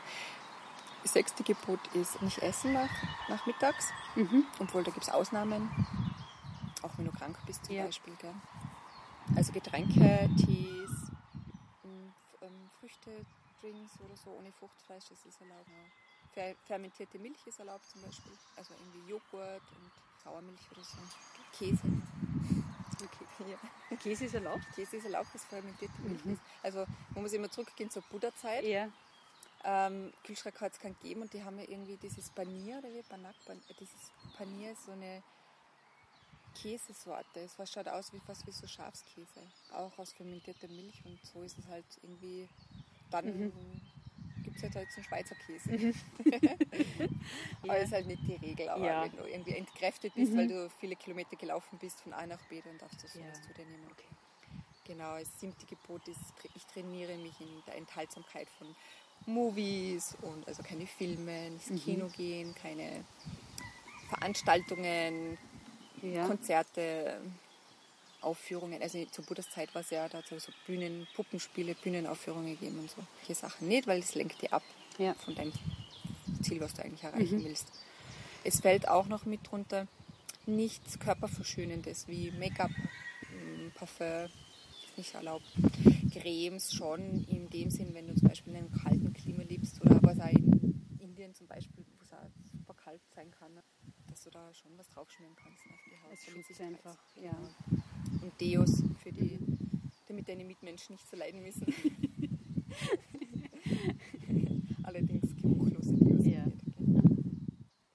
Das sechste Gebot ist nicht essen nach, nachmittags, mhm. obwohl da gibt es Ausnahmen, auch wenn du krank bist zum ja. Beispiel. Gell? Also Getränke, Tees, ähm, ähm, Früchte, Drinks oder so ohne Fruchtfleisch, das ist erlaubt. Ja. Fermentierte Milch ist erlaubt zum Beispiel, also irgendwie Joghurt und Sauermilch oder so. Käse. Okay. Ja. Käse ist erlaubt? Käse ist erlaubt, das fermentierte Milch mhm. ist. Also man muss immer zurückgehen zur Buddha-Zeit. Ja. Ähm, Kühlschrank hat es keinen gegeben und die haben ja irgendwie dieses Panier oder wie Banak, dieses Panier ist so eine Käsesorte. Es schaut aus wie fast wie so Schafskäse, auch aus fermentierter Milch und so ist es halt irgendwie. Dann mhm. Gibt es halt, halt so einen Schweizer Käse. Mhm. aber ja. ist halt nicht die Regel. Aber ja. wenn du irgendwie entkräftet bist, mhm. weil du viele Kilometer gelaufen bist von A nach B, dann darfst du sowas ja. zu dir nehmen. Okay. Genau, das siebte Gebot ist, ich trainiere mich in der Enthaltsamkeit von Movies und also keine Filme, ins mhm. Kino gehen, keine Veranstaltungen, ja. Konzerte, Aufführungen. Also zur Buddhas Zeit war es ja, da hat es so Bühnen, Puppenspiele, Bühnenaufführungen gegeben und so. Solche Sachen nicht, weil das lenkt dir ab ja. von deinem Ziel, was du eigentlich erreichen mhm. willst. Es fällt auch noch mit drunter nichts Körperverschönendes wie Make-up, mm, Parfum, ist nicht erlaubt. Cremes schon in dem Sinn, wenn du zum Beispiel in einem kalten Klima lebst oder aber auch in Indien zum Beispiel, wo es auch super kalt sein kann, ne? Dass du da schon was draufschmieren kannst ne, auf die Haut. Es schützt einfach, ja. Und Deos für die, damit deine Mitmenschen nicht so leiden müssen. Allerdings geruchlose Deos. Ja.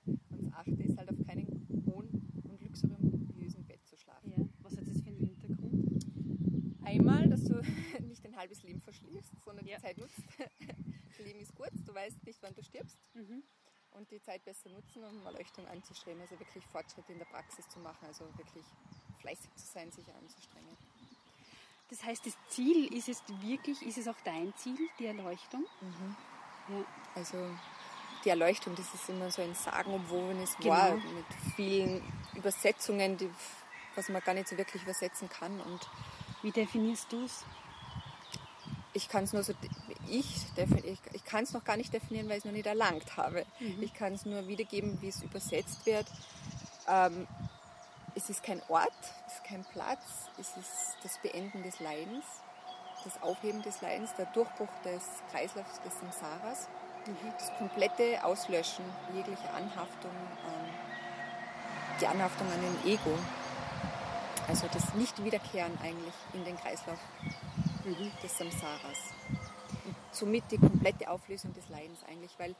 Und das achte ist halt auf keinen hohen und luxuriösen Bett zu schlafen. Ja. Was hat das für einen Hintergrund? Einmal, dass du nicht ein halbes Leben verschließt, sondern ja. die Zeit nutzt. Leben ist kurz, du weißt nicht, wann du stirbst. Mhm und die Zeit besser nutzen, um Erleuchtung anzustreben. Also wirklich Fortschritte in der Praxis zu machen, also wirklich fleißig zu sein, sich anzustrengen. Das heißt, das Ziel ist es wirklich, ist es auch dein Ziel, die Erleuchtung? Mhm. Ja. Also die Erleuchtung, das ist immer so ein sagenumwobenes genau. Wort mit vielen Übersetzungen, die, was man gar nicht so wirklich übersetzen kann. Und Wie definierst du es? Ich kann es nur so ich, ich, ich kann es noch gar nicht definieren, weil ich es noch nicht erlangt habe. Mhm. Ich kann es nur wiedergeben, wie es übersetzt wird. Ähm, es ist kein Ort, es ist kein Platz, es ist das Beenden des Leidens, das Aufheben des Leidens, der Durchbruch des Kreislaufs des Samsaras, mhm. das komplette Auslöschen jeglicher Anhaftung, ähm, die Anhaftung an den Ego, also das Nicht-Wiederkehren eigentlich in den Kreislauf mhm. des Samsaras somit die komplette Auflösung des Leidens eigentlich, weil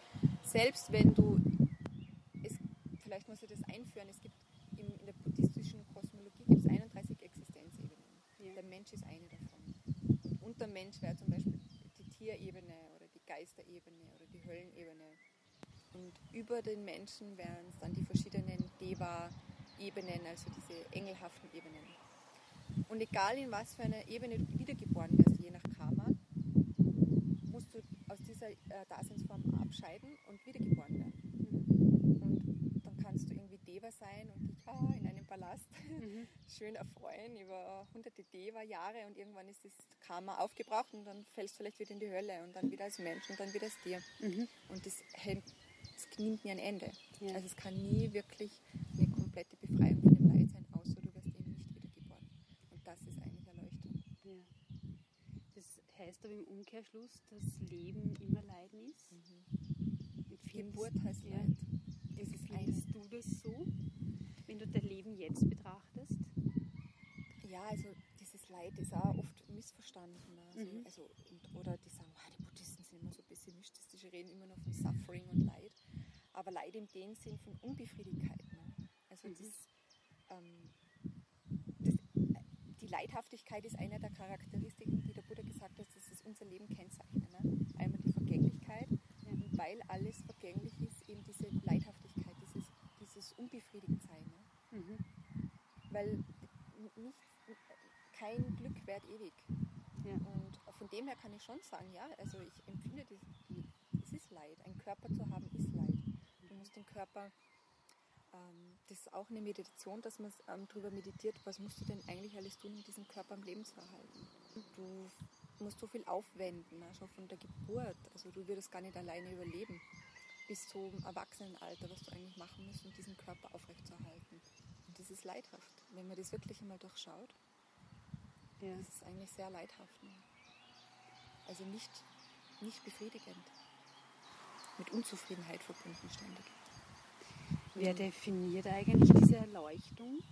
selbst wenn du, es, vielleicht muss ich das einführen, es gibt in, in der buddhistischen Kosmologie gibt es 31 Existenzebenen. Ja. Der Mensch ist eine davon. Und unter Mensch wäre zum Beispiel die Tierebene oder die Geisterebene oder die Höllenebene. Und über den Menschen wären es dann die verschiedenen Deva-Ebenen, also diese engelhaften Ebenen. Und egal in was für einer Ebene du wiedergeboren wirst, je nach Karma, dieser äh, Daseinsform abscheiden und wiedergeboren werden. Und dann kannst du irgendwie Deva sein und dich oh, in einem Palast mhm. schön erfreuen über hunderte Deva-Jahre und irgendwann ist das Karma aufgebraucht und dann fällst du vielleicht wieder in die Hölle und dann wieder als Mensch und dann wieder als Tier. Mhm. Und das, das nimmt nie ein Ende. Ja. Also es kann nie wirklich eine komplette Befreiung von dem Leid sein, außer du wirst eben nicht wiedergeboren. Und das ist eigentlich Erleuchtung. Ja heißt aber im Umkehrschluss, dass Leben immer Leiden ist. Mhm. Geburt heißt ja, Leid. Das ist findest du das so, wenn du dein Leben jetzt betrachtest? Ja, also dieses Leid ist auch oft missverstanden. Also, mhm. also oder die sagen, oh, die Buddhisten sind immer so pessimistisch, die reden immer noch von Suffering und Leid. Aber Leid in dem Sinn von Unbefriedigkeit. Ne? Also mhm. das, ähm, die Leidhaftigkeit ist eine der Charakteristiken, die der Buddha gesagt hat, dass es unser Leben kennzeichnet. Ne? Einmal die Vergänglichkeit, ja. und weil alles vergänglich ist, eben diese Leidhaftigkeit, dieses, dieses Unbefriedigtsein. Ne? Mhm. Weil nicht, kein Glück währt ewig. Ja. Und von dem her kann ich schon sagen, ja, also ich empfinde, es ist Leid. Ein Körper zu haben ist Leid. Du musst den Körper Ähm, das ist auch eine Meditation, dass man ähm, darüber meditiert, was musst du denn eigentlich alles tun, um diesen Körper am Leben zu erhalten. Du musst so viel aufwenden, ne, schon von der Geburt. Also du würdest gar nicht alleine überleben bis zum Erwachsenenalter, was du eigentlich machen musst, um diesen Körper aufrechtzuerhalten. Und das ist leidhaft. Wenn man das wirklich einmal durchschaut, ja. das ist eigentlich sehr leidhaft. Ne? Also nicht, nicht befriedigend. Mit Unzufriedenheit verbunden ständig. Wer definiert eigentlich diese Erleuchtung?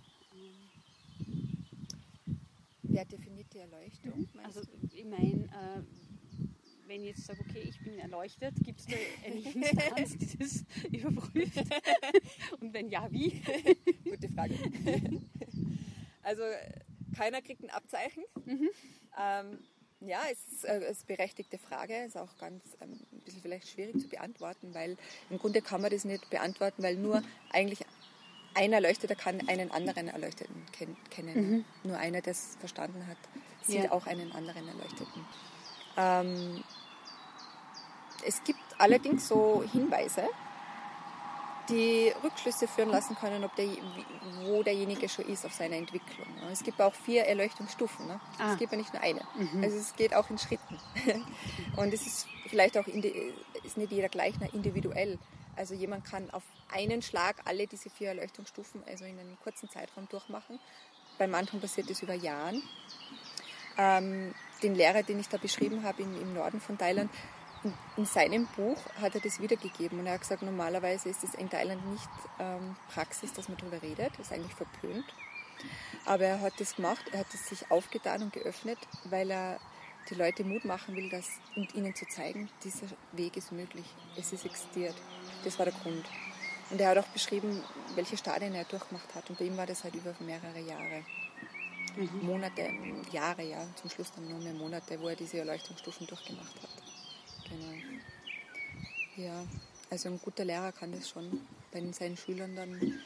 Wer definiert die Erleuchtung? Also ich meine, äh, wenn ich jetzt sage, okay, ich bin erleuchtet, gibt es da eine Instanz, die das überprüft? Und wenn ja, wie? Gute Frage. Also keiner kriegt ein Abzeichen. Mhm. Ähm, ja, es ist, äh, eine berechtigte Frage, ist auch ganz ähm, ein bisschen vielleicht schwierig zu beantworten, weil im Grunde kann man das nicht beantworten, weil nur eigentlich ein Erleuchteter kann einen anderen Erleuchteten kennen. Mhm. Nur einer, der es verstanden hat, sieht ja. auch einen anderen Erleuchteten. Ähm, es gibt allerdings so Hinweise, die Rückschlüsse führen lassen können, ob der, wo derjenige schon ist auf seiner Entwicklung. Es gibt auch vier Erleuchtungsstufen. Ne? Ah. Es gibt ja nicht nur eine. Mhm. Also es geht auch in Schritten. Und es ist vielleicht auch ist nicht jeder gleich individuell. Also jemand kann auf einen Schlag alle diese vier Erleuchtungsstufen also in einem kurzen Zeitraum durchmachen. Bei manchen passiert das über Jahren. Ähm, den Lehrer, den ich da beschrieben habe im, im Norden von Thailand, in seinem Buch hat er das wiedergegeben und er hat gesagt, normalerweise ist es in Thailand nicht ähm, Praxis, dass man darüber redet, das ist eigentlich verpönt. Aber er hat das gemacht, er hat es sich aufgetan und geöffnet, weil er die Leute Mut machen will dass, und ihnen zu zeigen, dieser Weg ist möglich, es ist existiert. Das war der Grund. Und er hat auch beschrieben, welche Stadien er durchgemacht hat. Und bei ihm war das halt über mehrere Jahre. Mhm. Monate, Jahre, ja, zum Schluss dann nur mehr Monate, wo er diese Erleuchtungsstufen durchgemacht hat. Genau. Ja, also ein guter Lehrer kann das schon bei seinen Schülern dann,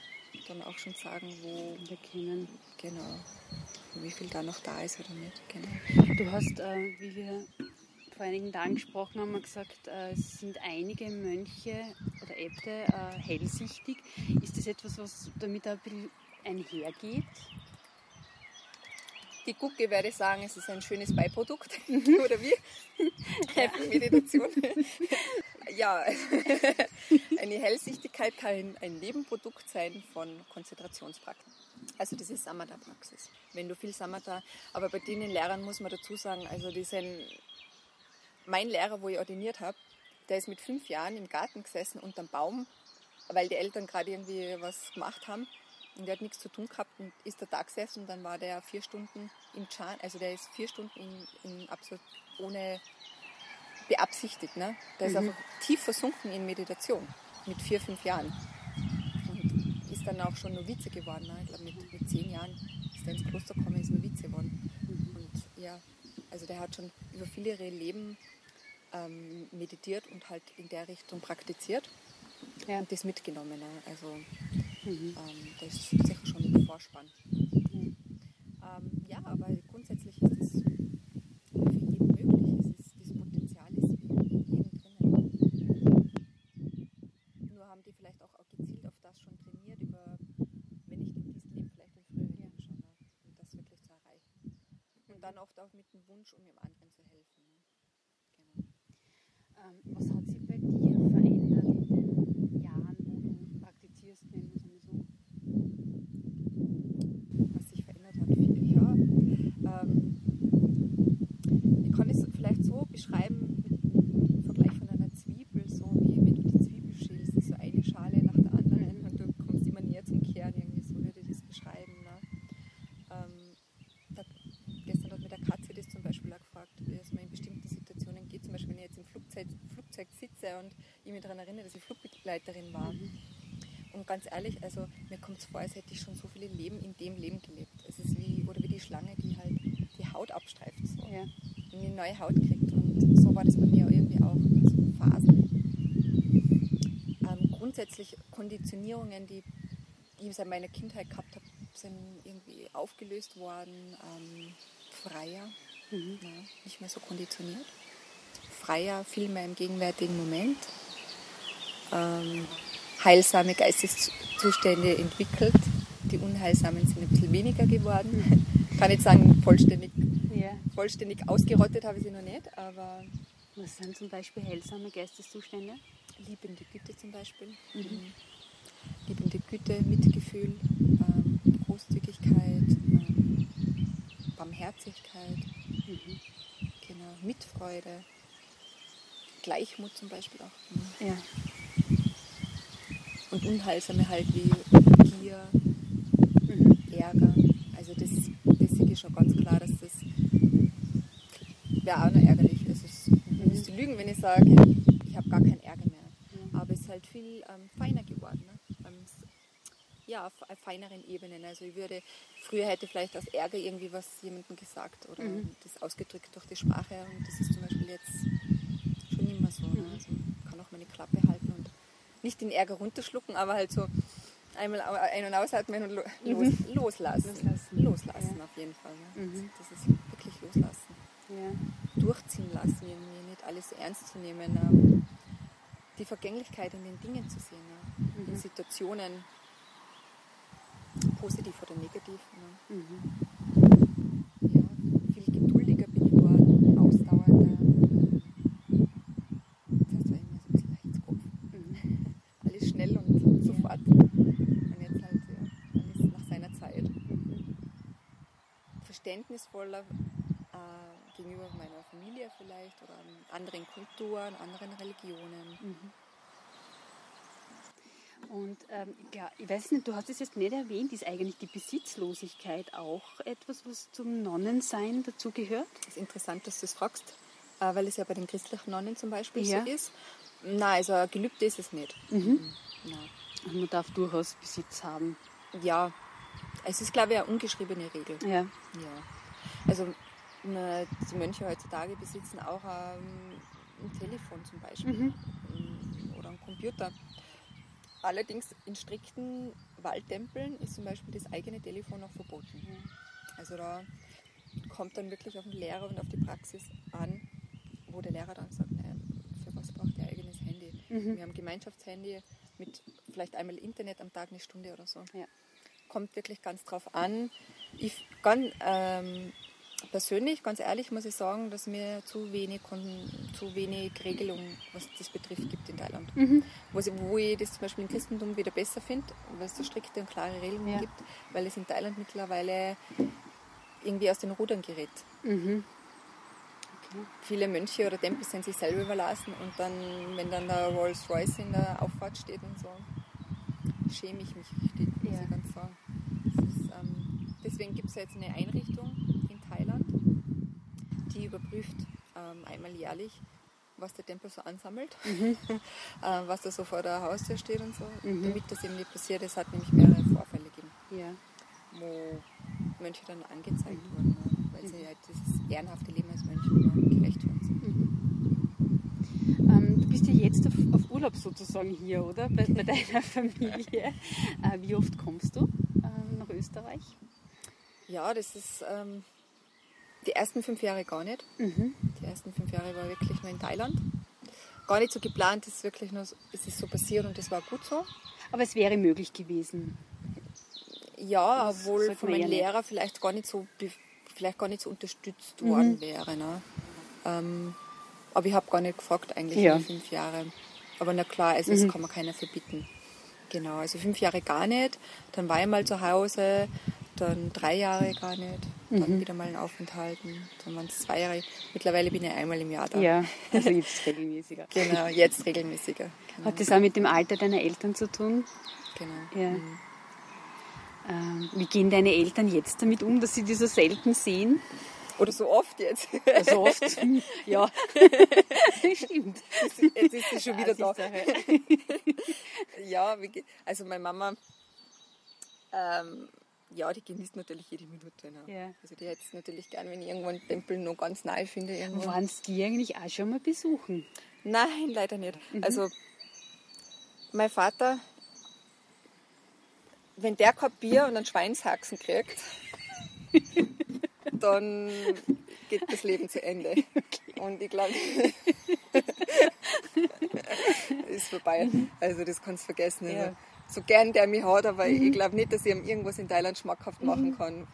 dann auch schon sagen, wo erkennen. Genau. Wie viel da noch da ist oder nicht. Genau. Du hast, äh, wie wir vor einigen Tagen gesprochen haben, gesagt, äh, es sind einige Mönche oder Äbte äh, hellsichtig. Ist das etwas, was damit ein bisschen einhergeht? die Gucke werde ich sagen, es ist ein schönes Beiprodukt. Oder wie? Ja. Meditation. ja, eine Hellsichtigkeit kann ein Nebenprodukt sein von Konzentrationspraxis. Also das ist Samatha-Praxis. Wenn du viel Samatha, aber bei den Lehrern muss man dazu sagen, also die sind, mein Lehrer, wo ich ordiniert habe, der ist mit fünf Jahren im Garten gesessen unterm Baum, weil die Eltern gerade irgendwie was gemacht haben und der hat nichts zu tun gehabt und ist da da gesessen und dann war der vier Stunden im Chan, also der ist vier Stunden in, in absolut ohne beabsichtigt. Ne? Der ist mhm. einfach tief versunken in Meditation mit vier, fünf Jahren. Und ist dann auch schon Novize geworden. Ne? Ich glaube, mit, mit zehn Jahren ist er ins Kloster gekommen, ist Novize geworden. Mhm. Und ja, also der hat schon über viele Leben ähm, meditiert und halt in der Richtung praktiziert ja. und das mitgenommen. Also Mhm. Ähm, das ist sicher schon ein Vorspann. Mhm. Ähm, ja, aber grundsätzlich ist es für jeden möglich. Es ist, das Potenzial ist in jedem drinnen. Nur haben die vielleicht auch, auch gezielt auf das schon trainiert, über, wenn in diesem Leben, vielleicht in früheren Leben schon, ne? um das wirklich zu erreichen. Und dann oft auch mit dem Wunsch, um dem anderen zu helfen. Ne? Genau. Ähm, was hat sich bei dir verändert in den Jahren, wo du praktizierst, wenn beschreiben im Vergleich von einer Zwiebel, so wie wenn du die Zwiebel schälst, so eine Schale nach der anderen und du kommst immer näher zum Kern, irgendwie so würde ich das beschreiben. Ne? Ähm, da, gestern hat mir der Katze das zum Beispiel auch gefragt, wie es mir in bestimmten Situationen geht, zum Beispiel wenn ich jetzt im Flugzeug, Flugzeug sitze und ich mich daran erinnere, dass ich Flugbegleiterin war. Mhm. Und ganz ehrlich, also mir kommt es vor, als hätte ich schon so viele Leben in dem Leben gelebt. Es ist wie, oder wie die Schlange, die halt die Haut abstreift. So. Ja. Und eine neue Haut kriegt. Und so war das bei mir irgendwie auch in so Phasen. Ähm, grundsätzlich Konditionierungen, die ich seit meiner Kindheit gehabt habe, sind irgendwie aufgelöst worden. Ähm, freier, mhm. ja, nicht mehr so konditioniert. Freier, viel mehr im gegenwärtigen Moment. Ähm, heilsame Geisteszustände entwickelt. Die unheilsamen sind ein bisschen weniger geworden. Kann nicht sagen, vollständig, ja. vollständig ausgerottet habe ich sie noch nicht, aber. Was sind zum Beispiel heilsame Geisteszustände? Liebende Güte zum Beispiel. Mhm. Liebende Güte, Mitgefühl, ähm, Großzügigkeit, ähm, Barmherzigkeit, mhm. genau, Mitfreude, Gleichmut zum Beispiel auch. Mhm. Ja. Und Unheilsame halt wie Gier, mhm. Ärger. Also das, das sehe ich schon ganz klar, dass das wäre auch noch ärgerlich. Das ist, ich müsste lügen, wenn ich sage, ich habe gar keinen Ärger mehr. Mhm. Aber es ist halt viel ähm, feiner geworden. Ne? ja, auf, feineren Ebenen. Also ich würde, früher hätte vielleicht aus Ärger irgendwie was jemandem gesagt oder mhm. das ausgedrückt durch die Sprache und das ist zum Beispiel jetzt schon mehr so. Ne? Mhm. Also kann auch meine Klappe halten nicht den Ärger runterschlucken, aber halt so einmal ein- und ausatmen und lo mhm. loslassen. Loslassen, loslassen ja. auf jeden Fall. Ne? Mhm. Das ist wirklich loslassen. Ja. Durchziehen lassen, irgendwie nicht alles so ernst zu nehmen. Ähm, die Vergänglichkeit in den Dingen zu sehen, ne? in mhm. Situationen positiv oder negativ. Ne? Mhm. Ja, viel geduldiger bin ich geworden, ausdauernder. Das heißt, war immer so ein bisschen Heizkopf. Mhm. Alles schnell und sofort. Und jetzt halt, ja, alles nach seiner Zeit. Mhm. Verständnisvoller äh, gegenüber meiner Familie vielleicht oder anderen Kulturen, anderen Religionen. Mhm. Und ähm, ja, ich weiß nicht, du hast es jetzt nicht erwähnt, ist eigentlich die Besitzlosigkeit auch etwas, was zum Nonnensein dazugehört? Das ist interessant, dass du es fragst, äh, weil es ja bei den christlichen Nonnen zum Beispiel ja. so ist. Nein, also ein Gelübde ist es nicht. Mhm. Nein. Und man darf durchaus Besitz haben. Ja, es ist, glaube ich, eine ungeschriebene Regel. Ja. ja. Also die Mönche heutzutage besitzen auch ähm, ein Telefon zum Beispiel mhm. oder einen Computer. Allerdings in strikten Waldtempeln ist zum Beispiel das eigene Telefon noch verboten. Also da kommt dann wirklich auf den Lehrer und auf die Praxis an, wo der Lehrer dann sagt, naja, für was braucht ihr eigenes Handy? Mhm. Wir haben Gemeinschaftshandy mit vielleicht einmal Internet am Tag eine Stunde oder so. Ja. Kommt wirklich ganz drauf an. Ich kann ähm, persönlich, ganz ehrlich, muss ich sagen, dass mir zu wenig, zu wenig Regelung, was das betrifft, gibt in Thailand. Mhm. Wo, ich, wo ich das zum Beispiel im Christentum wieder besser finde, weil es so strikte und klare Regelungen ja. gibt, weil es in Thailand mittlerweile irgendwie aus den Rudern gerät. Mhm. Okay. Viele Mönche oder Tempel sind sich selber überlassen und dann, wenn dann der Rolls Royce in der Auffahrt steht und so, schäme ich mich richtig, muss ja. ich ganz sagen. Ist, ähm, deswegen gibt es jetzt eine Einrichtung, Thailand. Die überprüft ähm, einmal jährlich, was der Tempel so ansammelt, mhm. äh, was da so vor der Haustür steht und so, mhm. damit das eben nicht passiert. Es hat nämlich mehrere Vorfälle gegeben, ja. wo Mönche dann angezeigt mhm. wurden, weil sie halt dieses ehrenhafte Leben als Mönche gerecht worden sind. Mhm. Ähm, du bist ja jetzt auf, auf, Urlaub sozusagen hier, oder? Bei, bei deiner Familie. Äh, wie oft kommst du äh, nach Österreich? Ja, das ist ähm, die ersten fünf Jahre gar nicht. Mhm. Die ersten fünf Jahre war wirklich nur in Thailand. Gar nicht so geplant, es ist wirklich nur, es ist so passiert und das war gut so. Aber es wäre möglich gewesen. Ja, obwohl von meinem Lehrer vielleicht gar nicht so, vielleicht gar nicht so unterstützt mhm. worden wäre. Ne? Ähm, aber ich habe gar nicht gefragt eigentlich ja. fünf Jahre. Aber na klar, also mhm. das kann man keiner verbieten. Genau, also fünf Jahre gar nicht. Dann war ich mal zu Hause, dann drei Jahre gar nicht, dann mhm. wieder mal ein Aufenthalten, dann waren es zwei Jahre. Mittlerweile bin ich einmal im Jahr da. Ja, also jetzt regelmäßiger. genau, jetzt regelmäßiger. Genau. Hat das auch mit dem Alter deiner Eltern zu tun? Genau. Ja. Mhm. Ähm, wie gehen deine Eltern jetzt damit um, dass sie dich so selten sehen? Oder so oft jetzt. So oft, ja. Stimmt. Jetzt ist sie schon wieder da. ja, also meine Mama ähm, ja, die genießt natürlich jede Minute. Ne? Ja. Also die hätte es natürlich gern, wenn ich irgendwo einen Tempel noch ganz nahe finde. Irgendwo. Waren die eigentlich auch schon mal besuchen? Nein, leider nicht. Mhm. Also mein Vater, wenn der kein Bier und einen Schweinshaxen kriegt, dann geht das Leben zu Ende. Okay. Und ich glaube, es vorbei. Mhm. Also das kannst du vergessen. Also, ja. So gern der mich hat, aber mhm. ich glaube nicht, dass ich ihm irgendwas in Thailand schmackhaft machen mhm. kann,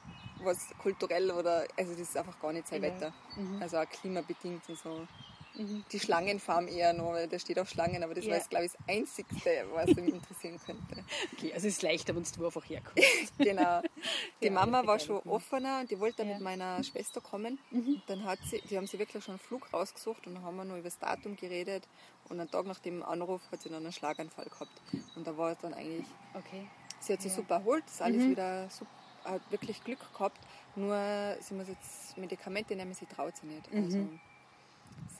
was kulturell oder, also das ist einfach gar nicht sein. Wetter. Mhm. Also auch klimabedingt und so. Mhm. Die Schlangenfarm eher noch, weil da steht auch Schlangen, aber das ja. war jetzt, glaube ich, das Einzige, was mich interessieren könnte. Okay, also es ist leichter, wenn du einfach herkommst. genau. Die ja, Mama war schon offener und die wollte ja. mit meiner Schwester kommen. Mhm. Dann hat sie, die haben sie wirklich schon einen Flug rausgesucht und dann haben wir noch über das Datum geredet und einen Tag nach dem Anruf hat sie dann einen Schlaganfall gehabt. Und da war es dann eigentlich, okay. sie hat sich super erholt, ist alles mhm. wieder super, hat wirklich Glück gehabt, nur sie muss jetzt Medikamente nehmen, sie traut sie nicht. Also, mhm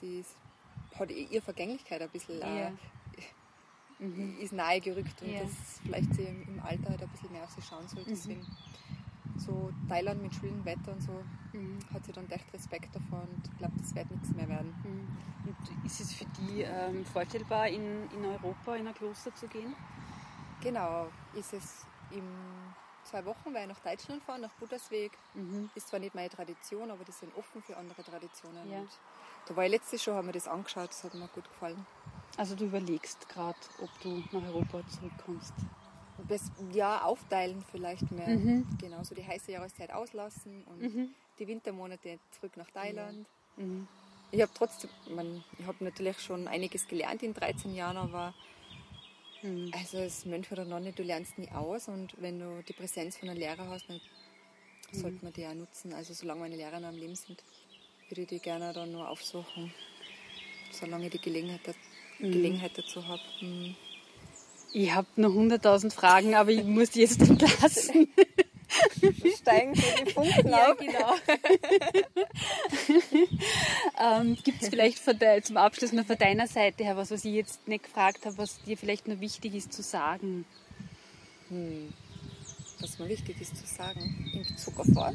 sie ist, hat ihre Vergänglichkeit ein bisschen ja. äh, mhm. ist nahe gerückt und ja. dass vielleicht sie im Alter halt ein bisschen mehr auf sie schauen soll. Mhm. Deswegen mhm. so Thailand mit schwülem Wetter und so mhm. hat sie dann echt Respekt davor und glaubt, das wird nichts mehr werden. Mhm. Und ist es für die ähm, vorstellbar, in, in Europa in ein Kloster zu gehen? Genau, ist es im zwei Wochen werde ich nach Deutschland fahren, nach Buttersweg. Mhm. Ist zwar nicht meine Tradition, aber die sind offen für andere Traditionen. Ja. Da war ich letztes Jahr, haben wir das angeschaut, das hat mir gut gefallen. Also du überlegst gerade, ob du nach Europa zurückkommst. Das, ja, aufteilen vielleicht mehr. Mhm. Genau, so die heiße Jahreszeit auslassen und mhm. die Wintermonate zurück nach Thailand. Mhm. Ich habe trotzdem, man, ich habe natürlich schon einiges gelernt in 13 Jahren, aber mhm. also als Mönch oder Nonne, du lernst nie aus und wenn du die Präsenz von einem Lehrer hast, dann mhm. sollte man die auch nutzen. Also solange meine Lehrer noch am Leben sind würde ich die gerne dann nur aufsuchen, solange ich die Gelegenheit, mhm. Gelegenheit dazu habe. Mhm. Ich habe noch 100.000 Fragen, aber ich muss die jetzt entlassen. Steigen so die Funken ja, auf. genau. ähm, Gibt es vielleicht de, zum Abschluss noch von deiner Seite her was, was ich jetzt nicht gefragt habe, was dir vielleicht noch wichtig ist zu sagen? Hm. Was mir wichtig ist zu sagen in Bezug auf was?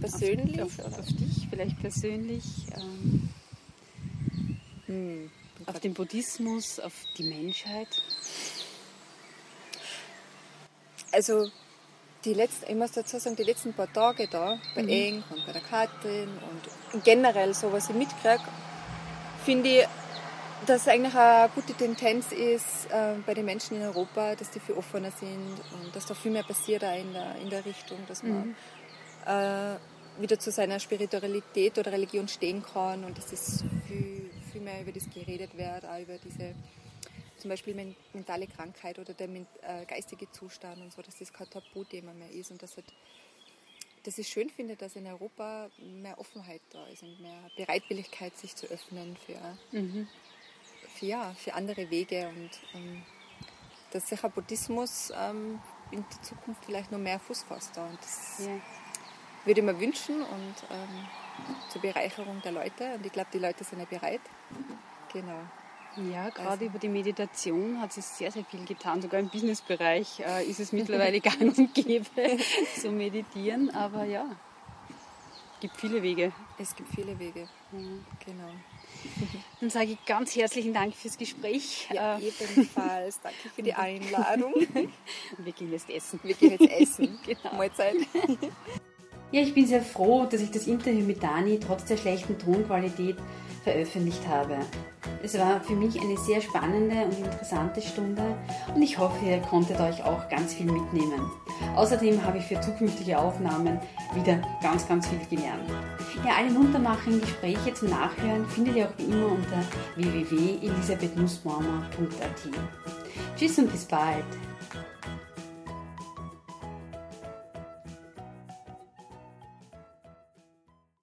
Persönlich? Auf, auf, auf dich vielleicht persönlich? Ähm, hm, auf den Buddhismus, auf die Menschheit? Also die letzten, ich muss dazu sagen, die letzten paar Tage da, bei mhm. Eng und bei der Katrin und generell so, was ich mitkriege, finde ich, dass es eigentlich eine gute Tendenz ist äh, bei den Menschen in Europa, dass die viel offener sind und dass da viel mehr passiert in der, in der Richtung, dass man mhm äh, wieder zu seiner Spiritualität oder Religion stehen kann und dass es viel, viel mehr über das geredet wird, auch über diese zum Beispiel mentale Krankheit oder der äh, geistige Zustand und so, dass das kein Tabuthema mehr ist und dass, halt, dass ich schön finde, dass in Europa mehr Offenheit da ist und mehr Bereitwilligkeit, sich zu öffnen für, mhm. für, ja, für andere Wege und um, dass sicher Buddhismus ähm, in der Zukunft vielleicht noch mehr Fuß fasst. Da. Und das, ja würde ich mir wünschen und ähm, zur Bereicherung der Leute. Und ich glaube, die Leute sind ja bereit. Genau. Ja, gerade also. über die Meditation hat sich sehr, sehr viel getan. Sogar im Businessbereich äh, ist es mittlerweile gang und gäbe zu meditieren. Aber ja, es gibt viele Wege. Es gibt viele Wege, mhm. genau. Dann sage ich ganz herzlichen Dank fürs Gespräch. Ja, äh, ebenfalls. Danke für die Einladung. Wir gehen jetzt essen. Wir gehen jetzt essen. genau. Mahlzeit. Ja, ich bin sehr froh, dass ich das Interview mit Dani trotz der schlechten Tonqualität veröffentlicht habe. Es war für mich eine sehr spannende und interessante Stunde und ich hoffe, ihr konntet euch auch ganz viel mitnehmen. Außerdem habe ich für zukünftige Aufnahmen wieder ganz, ganz viel gelernt. Ja, alle muntermachenden Gespräche zum Nachhören findet ihr auch wie immer unter www.elisabethnussbaumer.at. Tschüss und bis bald!